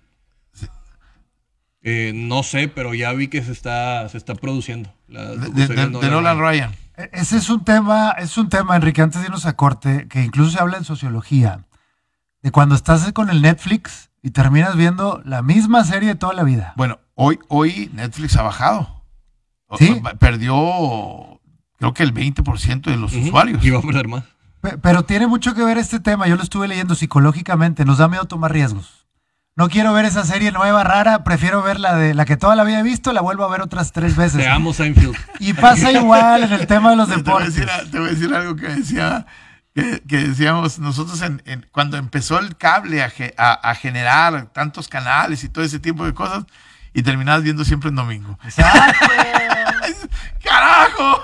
Eh, no sé, pero ya vi que se está, se está produciendo. La De, de- docuserie de- de Nolan Ryan. E- Ese es un tema, es un tema, Enrique, antes de irnos a corte, que incluso se habla en sociología, de cuando estás con el Netflix y terminas viendo la misma serie de toda la vida. Bueno, hoy, hoy Netflix ha bajado. O- ¿Sí? o- Perdió, creo que el 20% de los usuarios. Y va a perder más. Pe- Pero tiene mucho que ver este tema, yo lo estuve leyendo psicológicamente, nos da miedo tomar riesgos. No quiero ver esa serie nueva, rara, prefiero ver la de la que toda la vida he visto, la vuelvo a ver otras tres veces. Te amo, Seinfeld. Y pasa igual en el tema de los Te voy, a deportes. decir, te voy a decir algo que decía, que, que decíamos nosotros en, en- cuando empezó el cable a, ge- a- a generar tantos canales y todo ese tipo de cosas, y terminabas viendo siempre en domingo. Exacto. ¡Carajo!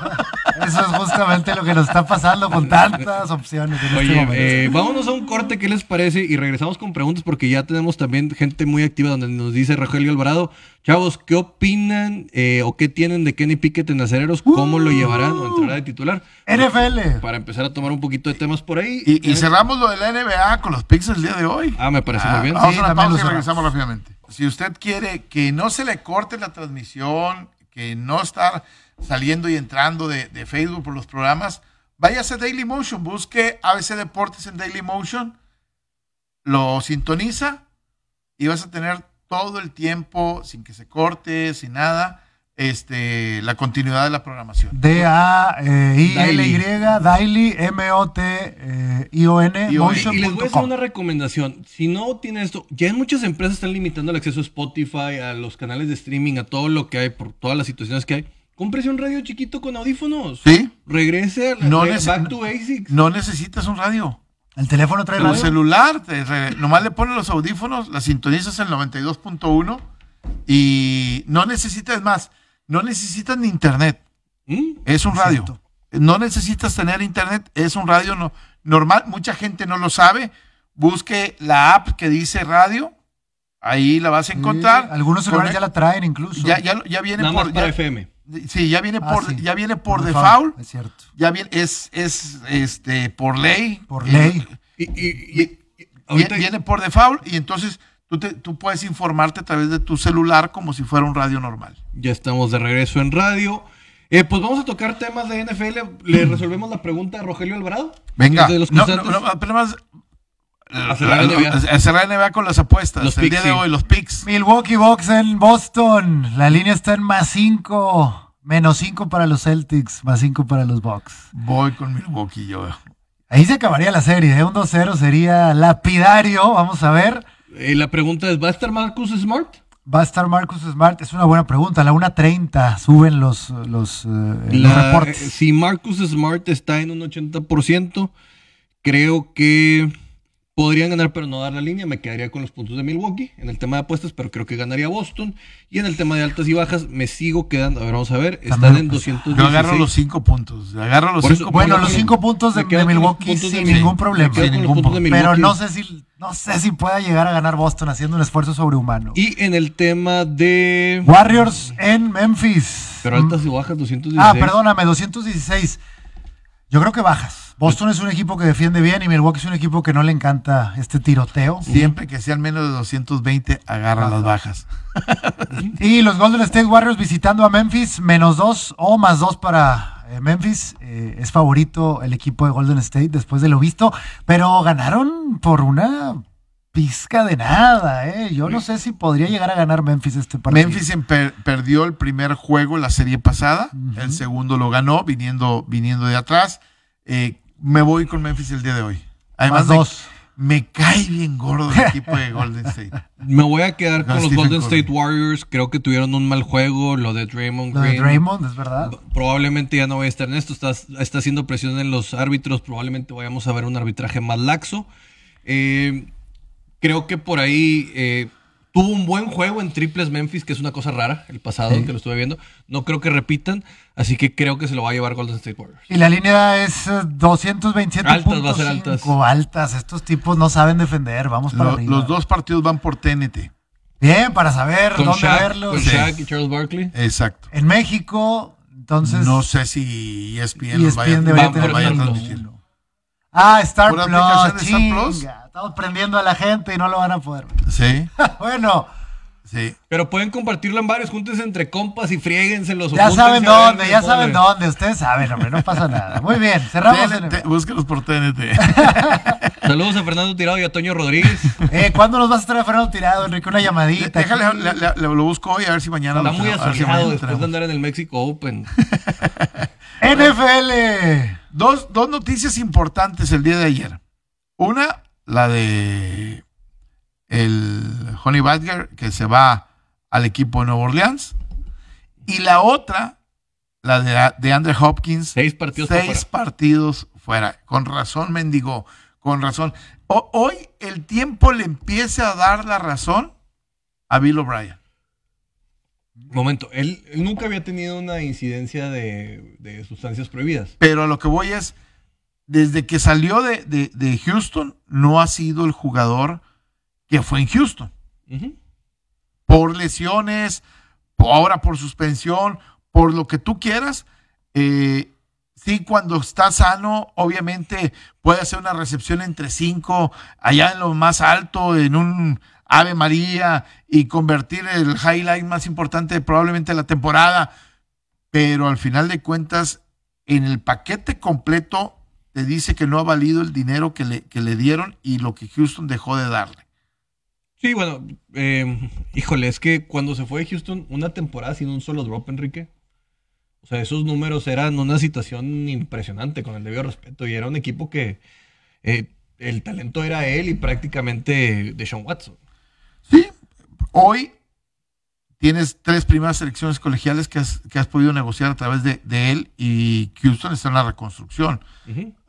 Eso es justamente lo que nos está pasando con tantas opciones en este Oye, momento. eh, vámonos a un corte, ¿qué les parece? Y regresamos con preguntas porque ya tenemos también gente muy activa donde nos dice Rogelio Alvarado. Chavos, ¿qué opinan eh, o qué tienen de Kenny Pickett en acereros? ¿Cómo lo llevarán o entrará de titular? NFL. Para empezar a tomar un poquito de temas por ahí. Y, y cerramos lo de la NBA con los picks del día de hoy. Ah, me parece muy bien. Vamos Sí, a una también pausa y regresamos rápidamente. Si usted quiere que no se le corte la transmisión, que no estar saliendo y entrando de, de Facebook por los programas, váyase a Daily Motion, busque ABC Deportes en Daily Motion, lo sintoniza y vas a tener todo el tiempo sin que se corte, sin nada, este, la continuidad de la programación. D-A-I-L-Y, Daily, M-O-T-I-O-N, I-O-N. Y les voy a hacer una motion.com. recomendación. Si no tiene esto, ya en muchas empresas están limitando el acceso a Spotify, a los canales de streaming, a todo lo que hay, por todas las situaciones que hay. Cómprese un radio chiquito con audífonos. Sí. Regrese a la No back to basics. No necesitas un radio. ¿El teléfono trae radio? celular, te re- nomás le pones los audífonos, la sintonizas en 92.1 y no necesitas más, no necesitas ni internet, ¿Mm? es un radio. Cierto. No necesitas tener internet, es un radio no- normal, mucha gente no lo sabe. Busque la app que dice radio, ahí la vas a encontrar. Sí, algunos celulares ya la traen incluso. ya, ya, ya viene Nada más por para ya- FM. sí, ya viene Ah, por sí. ya viene por, default, Es cierto. ya viene es es este por ley. Por ley. Y, y- y- Viene por default y entonces tú, te- tú puedes informarte a través de tu celular como si fuera un radio normal. Ya estamos de regreso en radio. Eh, pues vamos a tocar temas de NFL. Le resolvemos la pregunta a Rogelio Alvarado. Venga, De los no, no, no, pero más, A cerrar la NBA. la con las apuestas. Los el picks, día de sí. hoy, los picks. Milwaukee Bucks en Boston. La línea está en más 5. Menos 5 para los Celtics, más 5 para los Bucks. Voy con Milwaukee yo. Ahí se acabaría la serie, ¿eh? Un 2-0 sería lapidario. Vamos a ver. Eh, la pregunta es, ¿va a estar Marcus Smart? ¿Va a estar Marcus Smart? Es una buena pregunta. A la 1.30 suben los, los, eh, los reportes. eh, si Marcus Smart está en un 80%, creo que podrían ganar, pero no dar la línea. Me quedaría con los puntos de Milwaukee en el tema de apuestas, pero creo que ganaría Boston. Y en el tema de altas y bajas, me sigo quedando. A ver, vamos a ver. Están También, en pues, 216. Yo agarro los cinco puntos. Agarro los eso- cinco Bueno, los 5 puntos de, Milwaukee puntos sin ningún problema. Sin ningún Pero no sé si no sé si pueda llegar a ganar Boston haciendo un esfuerzo sobrehumano. Y en el tema de. Warriors en Memphis. Pero altas y bajas, 216. Ah, perdóname, 216. Yo creo que bajas. Boston es un equipo que defiende bien y Milwaukee es un equipo que no le encanta este tiroteo. Siempre que sean menos de 220, agarra las bajas. Y los Golden State Warriors visitando a Memphis, menos dos o más dos para eh, Memphis. Eh, es favorito el equipo de Golden State después de lo visto, pero ganaron por una pizca de nada. Eh. Yo no sé si podría llegar a ganar Memphis este partido. Memphis per- perdió el primer juego la serie pasada, el segundo lo ganó viniendo, viniendo de atrás. Eh, me voy con Memphis el día de hoy. Además, Más dos. Me, cae bien gordo el equipo de Golden State. Me voy a quedar con Con los Golden Curry. State Warriors. Creo que tuvieron un mal juego. Lo de Draymond Lo de Green. Draymond, es verdad. Probablemente ya no voy a estar en esto. Está, está haciendo presión en los árbitros. Probablemente vayamos a ver un arbitraje más laxo. Eh, creo que por ahí eh, tuvo un buen juego en triples Memphis, que es una cosa rara, el pasado que lo estuve viendo. No creo que repitan. Así que creo que se lo va a llevar Golden State Warriors. Y la línea es eh, 227.5. Altas, va a ser altas. Altas. Estos tipos no saben defender. Vamos para Lo- arriba. los dos partidos van por TNT. Bien, para saber Con dónde Shaq, verlos. con Sí. Shaq y Charles Barkley. Exacto. En México, entonces. no sé si ESPN, los vaya, ESPN debería vaya a Star transmitir. Plus. Ah, Star ¿Pura Plus. Star Plus? Estamos prendiendo a la gente y no lo van a poder. Sí, bueno, sí. Pero pueden compartirlo en varios, júntense entre compas y friéguenselos. o ya saben dónde, ya saben dónde. Ustedes saben, hombre, no pasa nada. Muy bien, cerramos. TNT, en- búsquelos por TNT. Saludos a Fernando Tirado y a Toño Rodríguez. Eh, ¿Cuándo nos vas a traer a Fernando Tirado, Enrique? Una llamadita. Déjale, aquí. le- le- le- lo busco hoy a ver si mañana Está lo muy si asoleado mañana después de andar en el México Open. NFL. Dos, dos noticias importantes el día de ayer. Una, la de el Honey Badger que se va al equipo de Nueva Orleans. Y la otra, la de, de Andre Hopkins. Seis partidos Seis fuera. partidos fuera. Con razón, mendigo. Con razón. O- hoy el tiempo le empieza a dar la razón a Bill O'Brien. Momento, él, él nunca había tenido una incidencia de, de sustancias prohibidas. Pero a lo que voy es, desde que salió de, de- de Houston, no ha sido el jugador que fue en Houston. Por lesiones, ahora por suspensión, por lo que tú quieras. Eh, sí, cuando está sano, obviamente puede hacer una recepción entre cinco, allá en lo más alto, en un Ave María, y convertir el highlight más importante probablemente de la temporada. Pero al final de cuentas, en el paquete completo, te dice que no ha valido el dinero que le, que le dieron y lo que Houston dejó de darle. Sí, bueno, eh, híjole, es que cuando se fue de Houston, una temporada sin un solo drop, Enrique. O sea, esos números eran una situación impresionante, con el debido respeto. Y era un equipo que eh, el talento era él y prácticamente de Sean Watson. Sí, hoy tienes tres primeras selecciones colegiales que has, que has podido negociar a través de, de él y Houston está en la reconstrucción.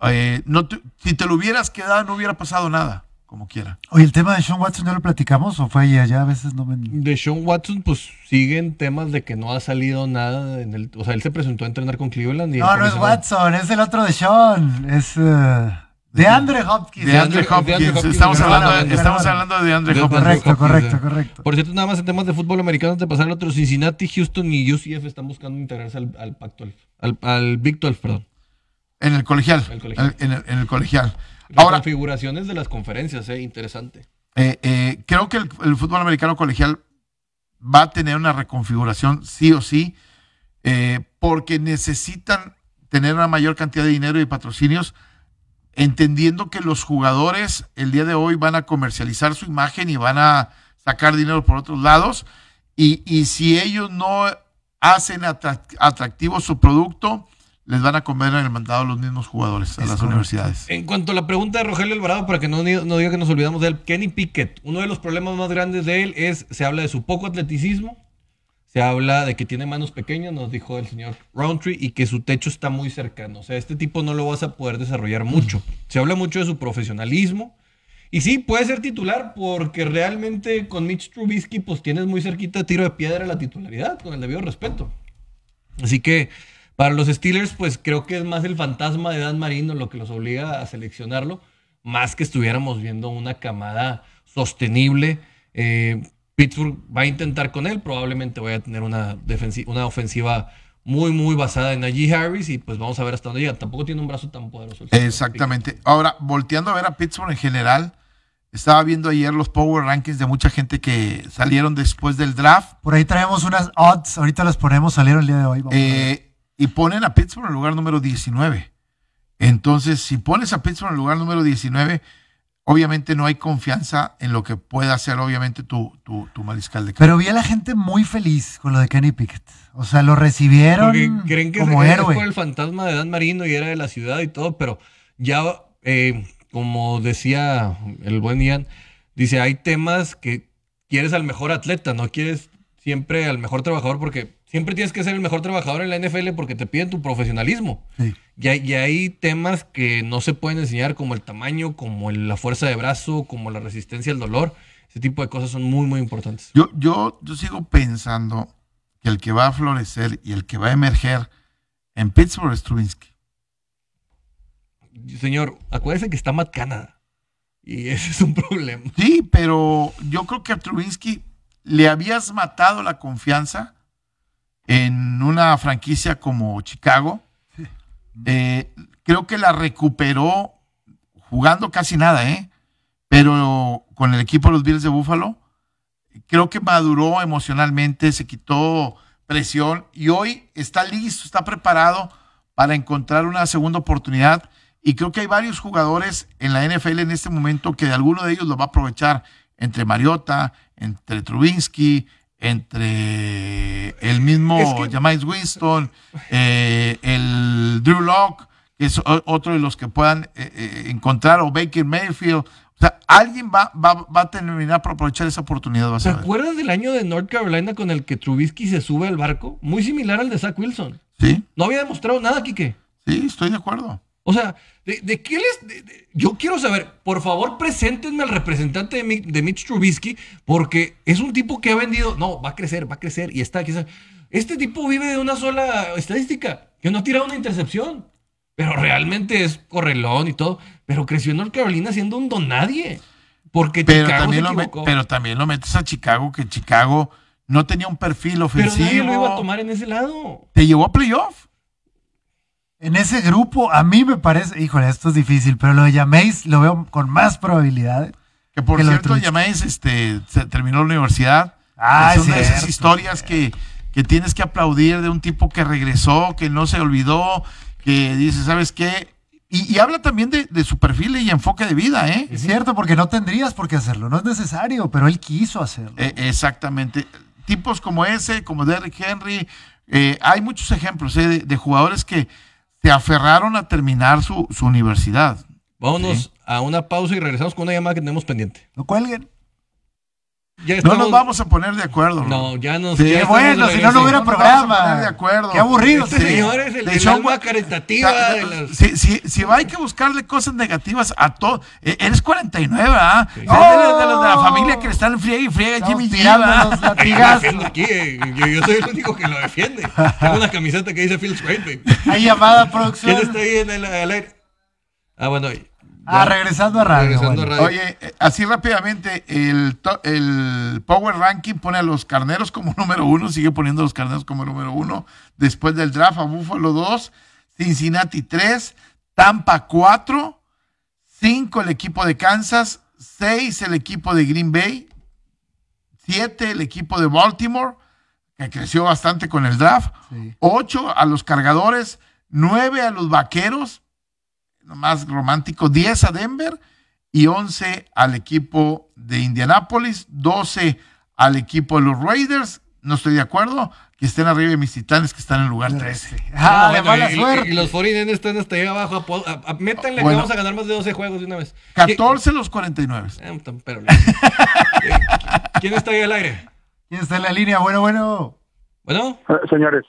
Eh, no te- si te lo hubieras quedado, no hubiera pasado nada, como quiera. Oye, el tema de Sean Watson ya lo platicamos o fue ya a veces no me... De Sean Watson, pues siguen temas de que no ha salido nada en el. O sea, él se presentó a entrenar con Cleveland y. No, no es Watson, es el otro de Sean, es eh, de Andre Hopkins. De Andre Hopkins, estamos, hablando, estamos hablando de Andre Hopkins. Correcto, Hopkins, correcto, correcto. Por cierto, nada más en temas de fútbol americano, antes de pasar al otro, Cincinnati, Houston y UCF están buscando integrarse al, al Pac-12. Al, al Big 12, perdón. En el colegial. El colegial. En, el, en el colegial. Ahora, configuraciones de las conferencias, eh, interesante. eh, eh, creo que el, el fútbol americano colegial va a tener una reconfiguración sí o sí, eh, porque necesitan tener una mayor cantidad de dinero y patrocinios, entendiendo que los jugadores el día de hoy van a comercializar su imagen y van a sacar dinero por otros lados, y, y si ellos no hacen atrac- atractivo su producto, les van a comer en el mandado los mismos jugadores a Es las correcto. universidades. En cuanto a la pregunta de Rogelio Alvarado, para que no, no diga que nos olvidamos de él, Kenny Pickett, uno de los problemas más grandes de él es, se habla de su poco atleticismo, se habla de que tiene manos pequeñas, nos dijo el señor Roundtree, y que su techo está muy cercano. O sea, este tipo no lo vas a poder desarrollar mucho. Se habla mucho de su profesionalismo. Y sí, puede ser titular porque realmente con Mitch Trubisky pues tienes muy cerquita tiro de piedra la titularidad, con el debido respeto. Así que para los Steelers, pues creo que es más el fantasma de Dan Marino lo que los obliga a seleccionarlo, más que estuviéramos viendo una camada sostenible. Eh, Pittsburgh va a intentar con él, probablemente vaya a tener una, una ofensiva muy, muy basada en Najee Harris y pues vamos a ver hasta dónde llega. Tampoco tiene un brazo tan poderoso. Exactamente. Ahora, volteando a ver a Pittsburgh en general, estaba viendo ayer los Power Rankings de mucha gente que salieron después del draft Por ahí traemos unas odds, ahorita las ponemos, salieron el día de hoy. eh, y ponen a Pittsburgh en el lugar número 19. Entonces, si pones a Pittsburgh en el lugar número 19, obviamente no hay confianza en lo que pueda hacer, obviamente, tu, tu, tu mariscal de campo. Pero vi a la gente muy feliz con lo de Kenny Pickett. O sea, lo recibieron Porque creen que como héroe. por el fantasma de Dan Marino y era de la ciudad y todo, pero ya, eh, como decía el buen Ian, dice, hay temas que quieres al mejor atleta, no quieres siempre al mejor trabajador porque siempre tienes que ser el mejor trabajador en la NFL porque te piden tu profesionalismo. Sí. Y hay, y hay temas que no se pueden enseñar como el tamaño, como el- la fuerza de brazo, como la resistencia al dolor. Ese tipo de cosas son muy, muy importantes. Yo, yo, yo sigo pensando que el que va a florecer y el que va a emerger en Pittsburgh es Trubinsky. Señor, acuérdese que está Matt Canada. Y ese es un problema. Sí, pero yo creo que a Trubinsky le habías matado la confianza en una franquicia como Chicago. Eh, creo que la recuperó jugando casi nada, ¿eh? Pero con el equipo de los Bills de Buffalo, creo que maduró emocionalmente, se quitó presión y hoy está listo, está preparado para encontrar una segunda oportunidad. Y creo que hay varios jugadores en la NFL en este momento que alguno de ellos lo va a aprovechar entre Mariota, entre Trubinsky, entre el mismo Es que- Jameis Winston, eh, el Drew Locke, que es otro de los que puedan eh, eh, encontrar, o Baker Mayfield. O sea, alguien va, va, va a terminar por aprovechar esa oportunidad. Vas ¿Se a ver. acuerdan del año de North Carolina con el que Trubisky se sube al barco? Muy similar al de Zach Wilson. Sí, No había demostrado nada, Quique. sí, estoy de acuerdo. O sea, ¿de, de qué les...? de- de- yo quiero saber, por favor, preséntenme al representante de, Mi- de Mitch Trubisky, porque es un tipo que ha vendido... No, va a crecer, va a crecer, y está aquí. Este tipo vive de una sola estadística, que no ha tirado una intercepción. Pero realmente es correlón y todo. Pero creció en North Carolina siendo un don nadie. Porque Pero Chicago también, se lo pero también metes a Chicago, que Chicago no tenía un perfil Pero ofensivo. nadie lo iba a tomar en ese lado. Te llevó a playoff. En ese grupo, a mí me parece, híjole, esto es difícil, pero lo de Jameis lo veo con más probabilidades. Que por Que cierto. Yaméis este, se terminó la universidad. Ah, es una de esas historias que, que tienes que aplaudir de un tipo que regresó, que no se olvidó, que dice, ¿sabes qué? Y, y habla también de, de su perfil y enfoque de vida, ¿eh? Es cierto, porque no tendrías por qué hacerlo, no es necesario, pero él quiso hacerlo. Eh, exactamente. Tipos como ese, como Derrick Henry, eh, hay muchos ejemplos eh, de, de jugadores que se aferraron a terminar su, su universidad. Vámonos a una pausa y regresamos con una llamada que tenemos pendiente. No cuelguen. Ya No nos vamos a poner de acuerdo. No, ya nos. Sí, ya bueno, de si no, no hubiera No nos vamos a programa. poner de acuerdo. Qué aburrido. Este sí. señor es el, De show, alma caritativa Ta- de las- Si, si, si va, hay que buscarle cosas negativas a todo. Eh, Eres 49, ¿ah? Sí. De, los- de los de la familia que le están friega y friega Jimmy G, tirando ¿verdad? los Yo aquí, eh. yo, yo soy el único que lo defiende. Tengo una camiseta que dice Great, baby. Hay llamada, ¿Quién producción. está ahí en el, aire? Ah, bueno. Ah, regresando a radio. Regresando a bueno. radio. Oye, eh, así rápidamente, el, el Power Ranking pone a los carneros como número uno, sigue poniendo a los carneros como número uno. Después del draft, a Buffalo 2, Cincinnati 3, Tampa 4, 5 el equipo de Kansas, 6 el equipo de Green Bay, 7 el equipo de Baltimore, que creció bastante con el draft, Sí. 8 a los cargadores, 9 a los vaqueros, más romántico, 10 a Denver y 11 al equipo de Indianápolis, 12 al equipo de los Raiders. No estoy de acuerdo que estén arriba de mis titanes que están en lugar 13. Ah, Bueno, de mala y, suerte. y los 49 están hasta ahí abajo. a- a- métanle que vamos a ganar más de 12 juegos de una vez. 14 los 49. ¿Quién, eh, pero- Eh, ¿Quién está ahí al aire? ¿Quién está en la línea? Bueno, bueno. Bueno, Eh, Señores,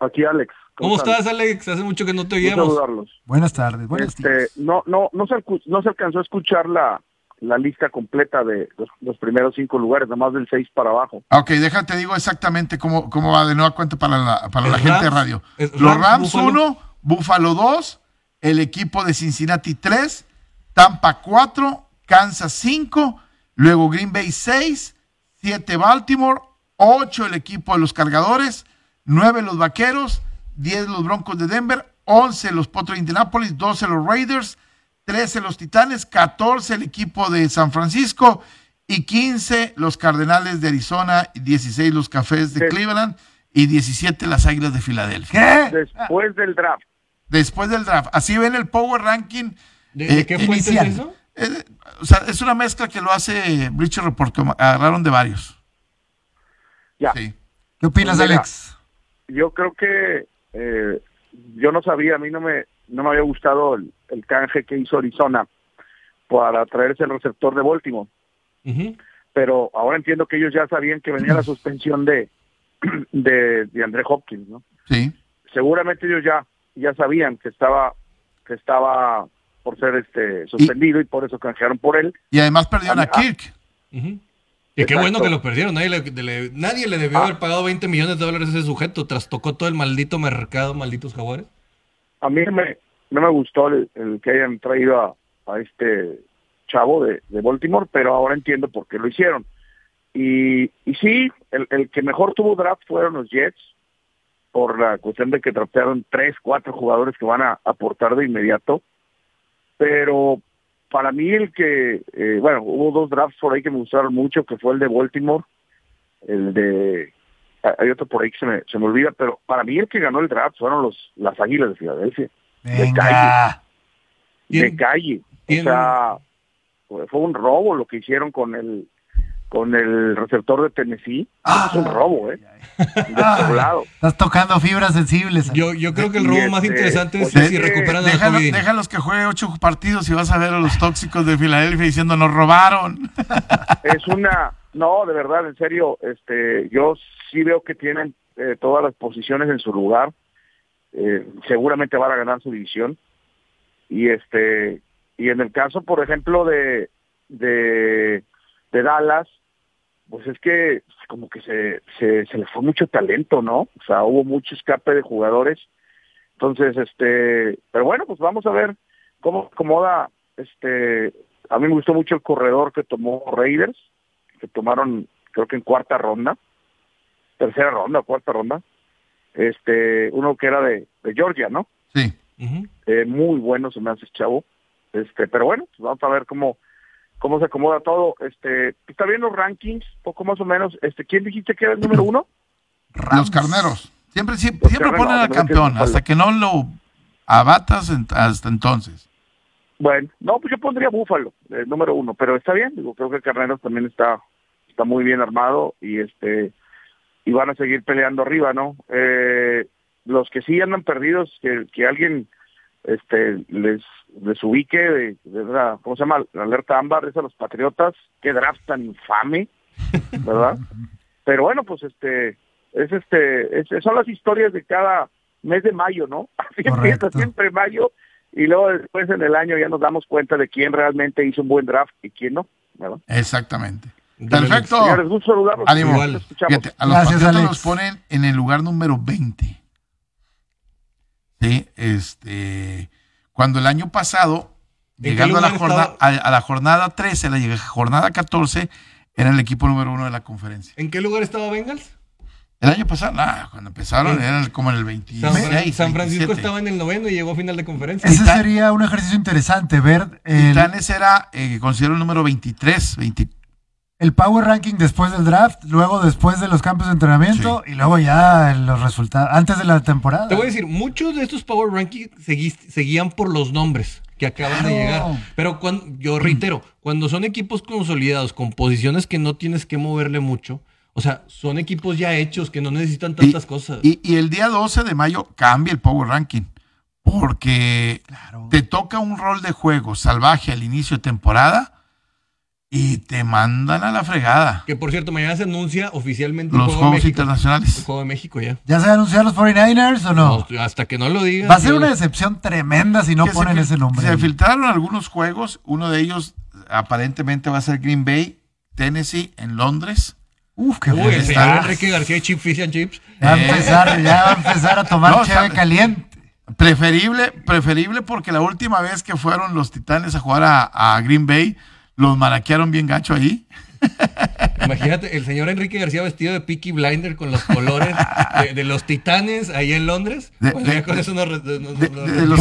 aquí Alex. ¿Cómo estás, Alex? Hace mucho que no te oíamos. saludarlos. Buenas tardes. Este, días. no, no, no se, no se alcanzó a escuchar la, la lista completa de los, los primeros cinco lugares, nada más del seis para abajo. Ok, déjate, digo exactamente cómo, cómo va de nueva cuenta para la, para la gente de radio. Los Rams, Rams Buffalo. 1, Buffalo 2, el equipo de Cincinnati 3, Tampa 4, Kansas 5, luego Green Bay 6, 7 Baltimore, 8 el equipo de los cargadores, 9 los vaqueros, 10 los Broncos de Denver, 11 los Potros de Indianapolis, 12 los Raiders, 13 los Titanes, 14 el equipo de San Francisco y 15 los Cardenales de Arizona, 16 los Cafés de Sí. Cleveland y 17 las Águilas de Filadelfia. ¿Qué? Después del draft. Después del draft. Así ven el Power Ranking. ¿De, de eh, qué fuente es inicial. eso? Eh, o sea, es una mezcla que lo hace Bleacher Report, que agarraron de varios. Ya. Sí. ¿Qué opinas, Pues mira, Alex? Yo creo que eh, yo no sabía, a mí no me, no me había gustado el, el canje que hizo Arizona para traerse el receptor de Baltimore. Pero ahora entiendo que ellos ya sabían que venía la suspensión de de, de André Hopkins, ¿no? Sí. Seguramente ellos ya ya sabían que estaba que estaba por ser este suspendido y, por eso canjearon por él. Y además perdieron a Ah, Kirk. Y qué bueno que lo perdieron. Nadie le, le- nadie le debió Ah. haber pagado 20 millones de dólares a ese sujeto. Trastocó todo el maldito mercado, malditos jaguares. A mí me no me gustó el, el que hayan traído a, a este chavo de, de Baltimore, pero ahora entiendo por qué lo hicieron. Y, y sí, el, el que mejor tuvo draft fueron los Jets, por la cuestión de que draftearon tres, cuatro jugadores que van a aportar de inmediato. Pero para mí el que, eh, bueno, hubo dos drafts por ahí que me gustaron mucho, que fue el de Baltimore, el de, ah, hay otro por ahí que se me, se me olvida, pero para mí el que ganó el draft fueron los las Águilas de Filadelfia. De ¿Quién- calle. quién- O sea, fue fue un robo lo que hicieron con el con el receptor de Tennessee. Ah. es un robo, ¿eh? Despoblado. Estás tocando fibras sensibles. Yo, yo creo que el Y robo más este, interesante es pues, si recuperan a Déjalo- déjalos que juegue ocho partidos y vas a ver a los tóxicos de Filadelfia diciendo nos robaron. Es una no, de verdad, en serio, este yo sí veo que tienen eh, todas las posiciones en su lugar. Eh, seguramente van a ganar su división. Y este y en el caso, por ejemplo, de de, de Dallas, pues es que como que se, se, se le fue mucho talento, ¿no? O sea, hubo mucho escape de jugadores. Entonces, este, pero bueno, pues vamos a ver cómo acomoda, este, a mí me gustó mucho el corredor que tomó Raiders, que tomaron creo que en cuarta ronda, tercera ronda, cuarta ronda, este, uno que era de, de Georgia, ¿no? Sí. Eh, muy bueno se me hace chavo, este, pero bueno, pues vamos a ver cómo cómo se acomoda todo. Este, está bien los rankings, poco más o menos. Este, ¿quién dijiste que era el número uno? Los carneros. Siempre, siempre, siempre carneros, ponen al campeón hasta que no lo a batas en- hasta entonces. Bueno, no, pues yo pondría Búfalo, eh, número uno, pero está bien, digo, creo que Carneros también está, está muy bien armado y este y van a seguir peleando arriba, ¿no? Eh, los que sí andan perdidos, que, que alguien este les, les ubique de, de la- ¿cómo se llama? La alerta ámbar, es a los Patriotas, qué draft tan infame, ¿verdad? Pero bueno, pues este, es este, es- son las historias de cada mes de mayo, ¿no? Así empieza siempre mayo y luego después en el año ya nos damos cuenta de quién realmente hizo un buen draft y quién no, ¿verdad? Exactamente. Perfecto. Señores, gusto saludarlos. Ánimo. Nos a los Gracias, Patriotas Alex. los ponen en el lugar número 20. Sí, este, cuando el año pasado, ¿En qué llegando a la, jornada, a, a la jornada 13, a la jornada 14, era el equipo número uno de la conferencia. ¿En qué lugar estaba Bengals? El año pasado, nah, cuando empezaron, eran como en el 26. San, Fran- San Francisco 27. estaba en el noveno y llegó a final de conferencia. Ese sería un ejercicio interesante, ver el, Titanes era, eh, considero el número 23, 20 el power ranking después del draft, luego después de los campos de entrenamiento y luego ya los resultados, antes de la temporada. Te voy a decir, muchos de estos Power Rankings seguían por los nombres que acaban de llegar. Pero cuando, yo reitero, cuando son equipos consolidados con posiciones que no tienes que moverle mucho, o sea, son equipos ya hechos que no necesitan tantas cosas. Y, y el día 12 de mayo cambia el Power Ranking. Porque Claro. te toca un rol de juego salvaje al inicio de temporada y te mandan a la fregada. que por cierto, mañana se anuncia oficialmente Los Juego de Juegos México. El Internacionales. Juego de México ya. ¿Ya se anunciaron los 49ers o no? No, hasta que no lo digan. Va a ser yo- una decepción tremenda si no Que ponen ese nombre. Se filtraron algunos juegos. Uno de ellos aparentemente va a ser Green Bay, Tennessee, en Londres. Uf, qué bueno. está. Enrique García Chip Fish and Chips. Va a empezar, ya va a empezar a tomar No, cheve caliente. Preferible, preferible porque la última vez que fueron los Titanes a jugar a, a Green Bay, los maraquearon bien gacho ahí. Imagínate, el señor Enrique García vestido de Peaky Blinder con los colores de, de los titanes ahí en Londres. De- Pues los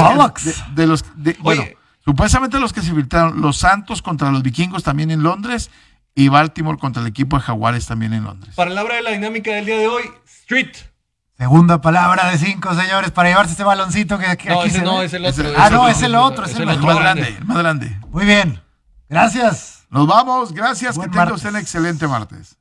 bueno, supuestamente los que se filtraron, los Santos contra los vikingos también en Londres y Baltimore contra el equipo de Jaguares también en Londres. Palabra de la dinámica del día de hoy, Street. Segunda palabra de cinco, señores, para llevarse este baloncito que, que No, aquí ese se no, ve. es el otro. Ah, no, es el otro, es el el otro. más grande, el más grande. Muy bien. Gracias. Nos vamos, gracias, Buen que tenga usted un excelente martes.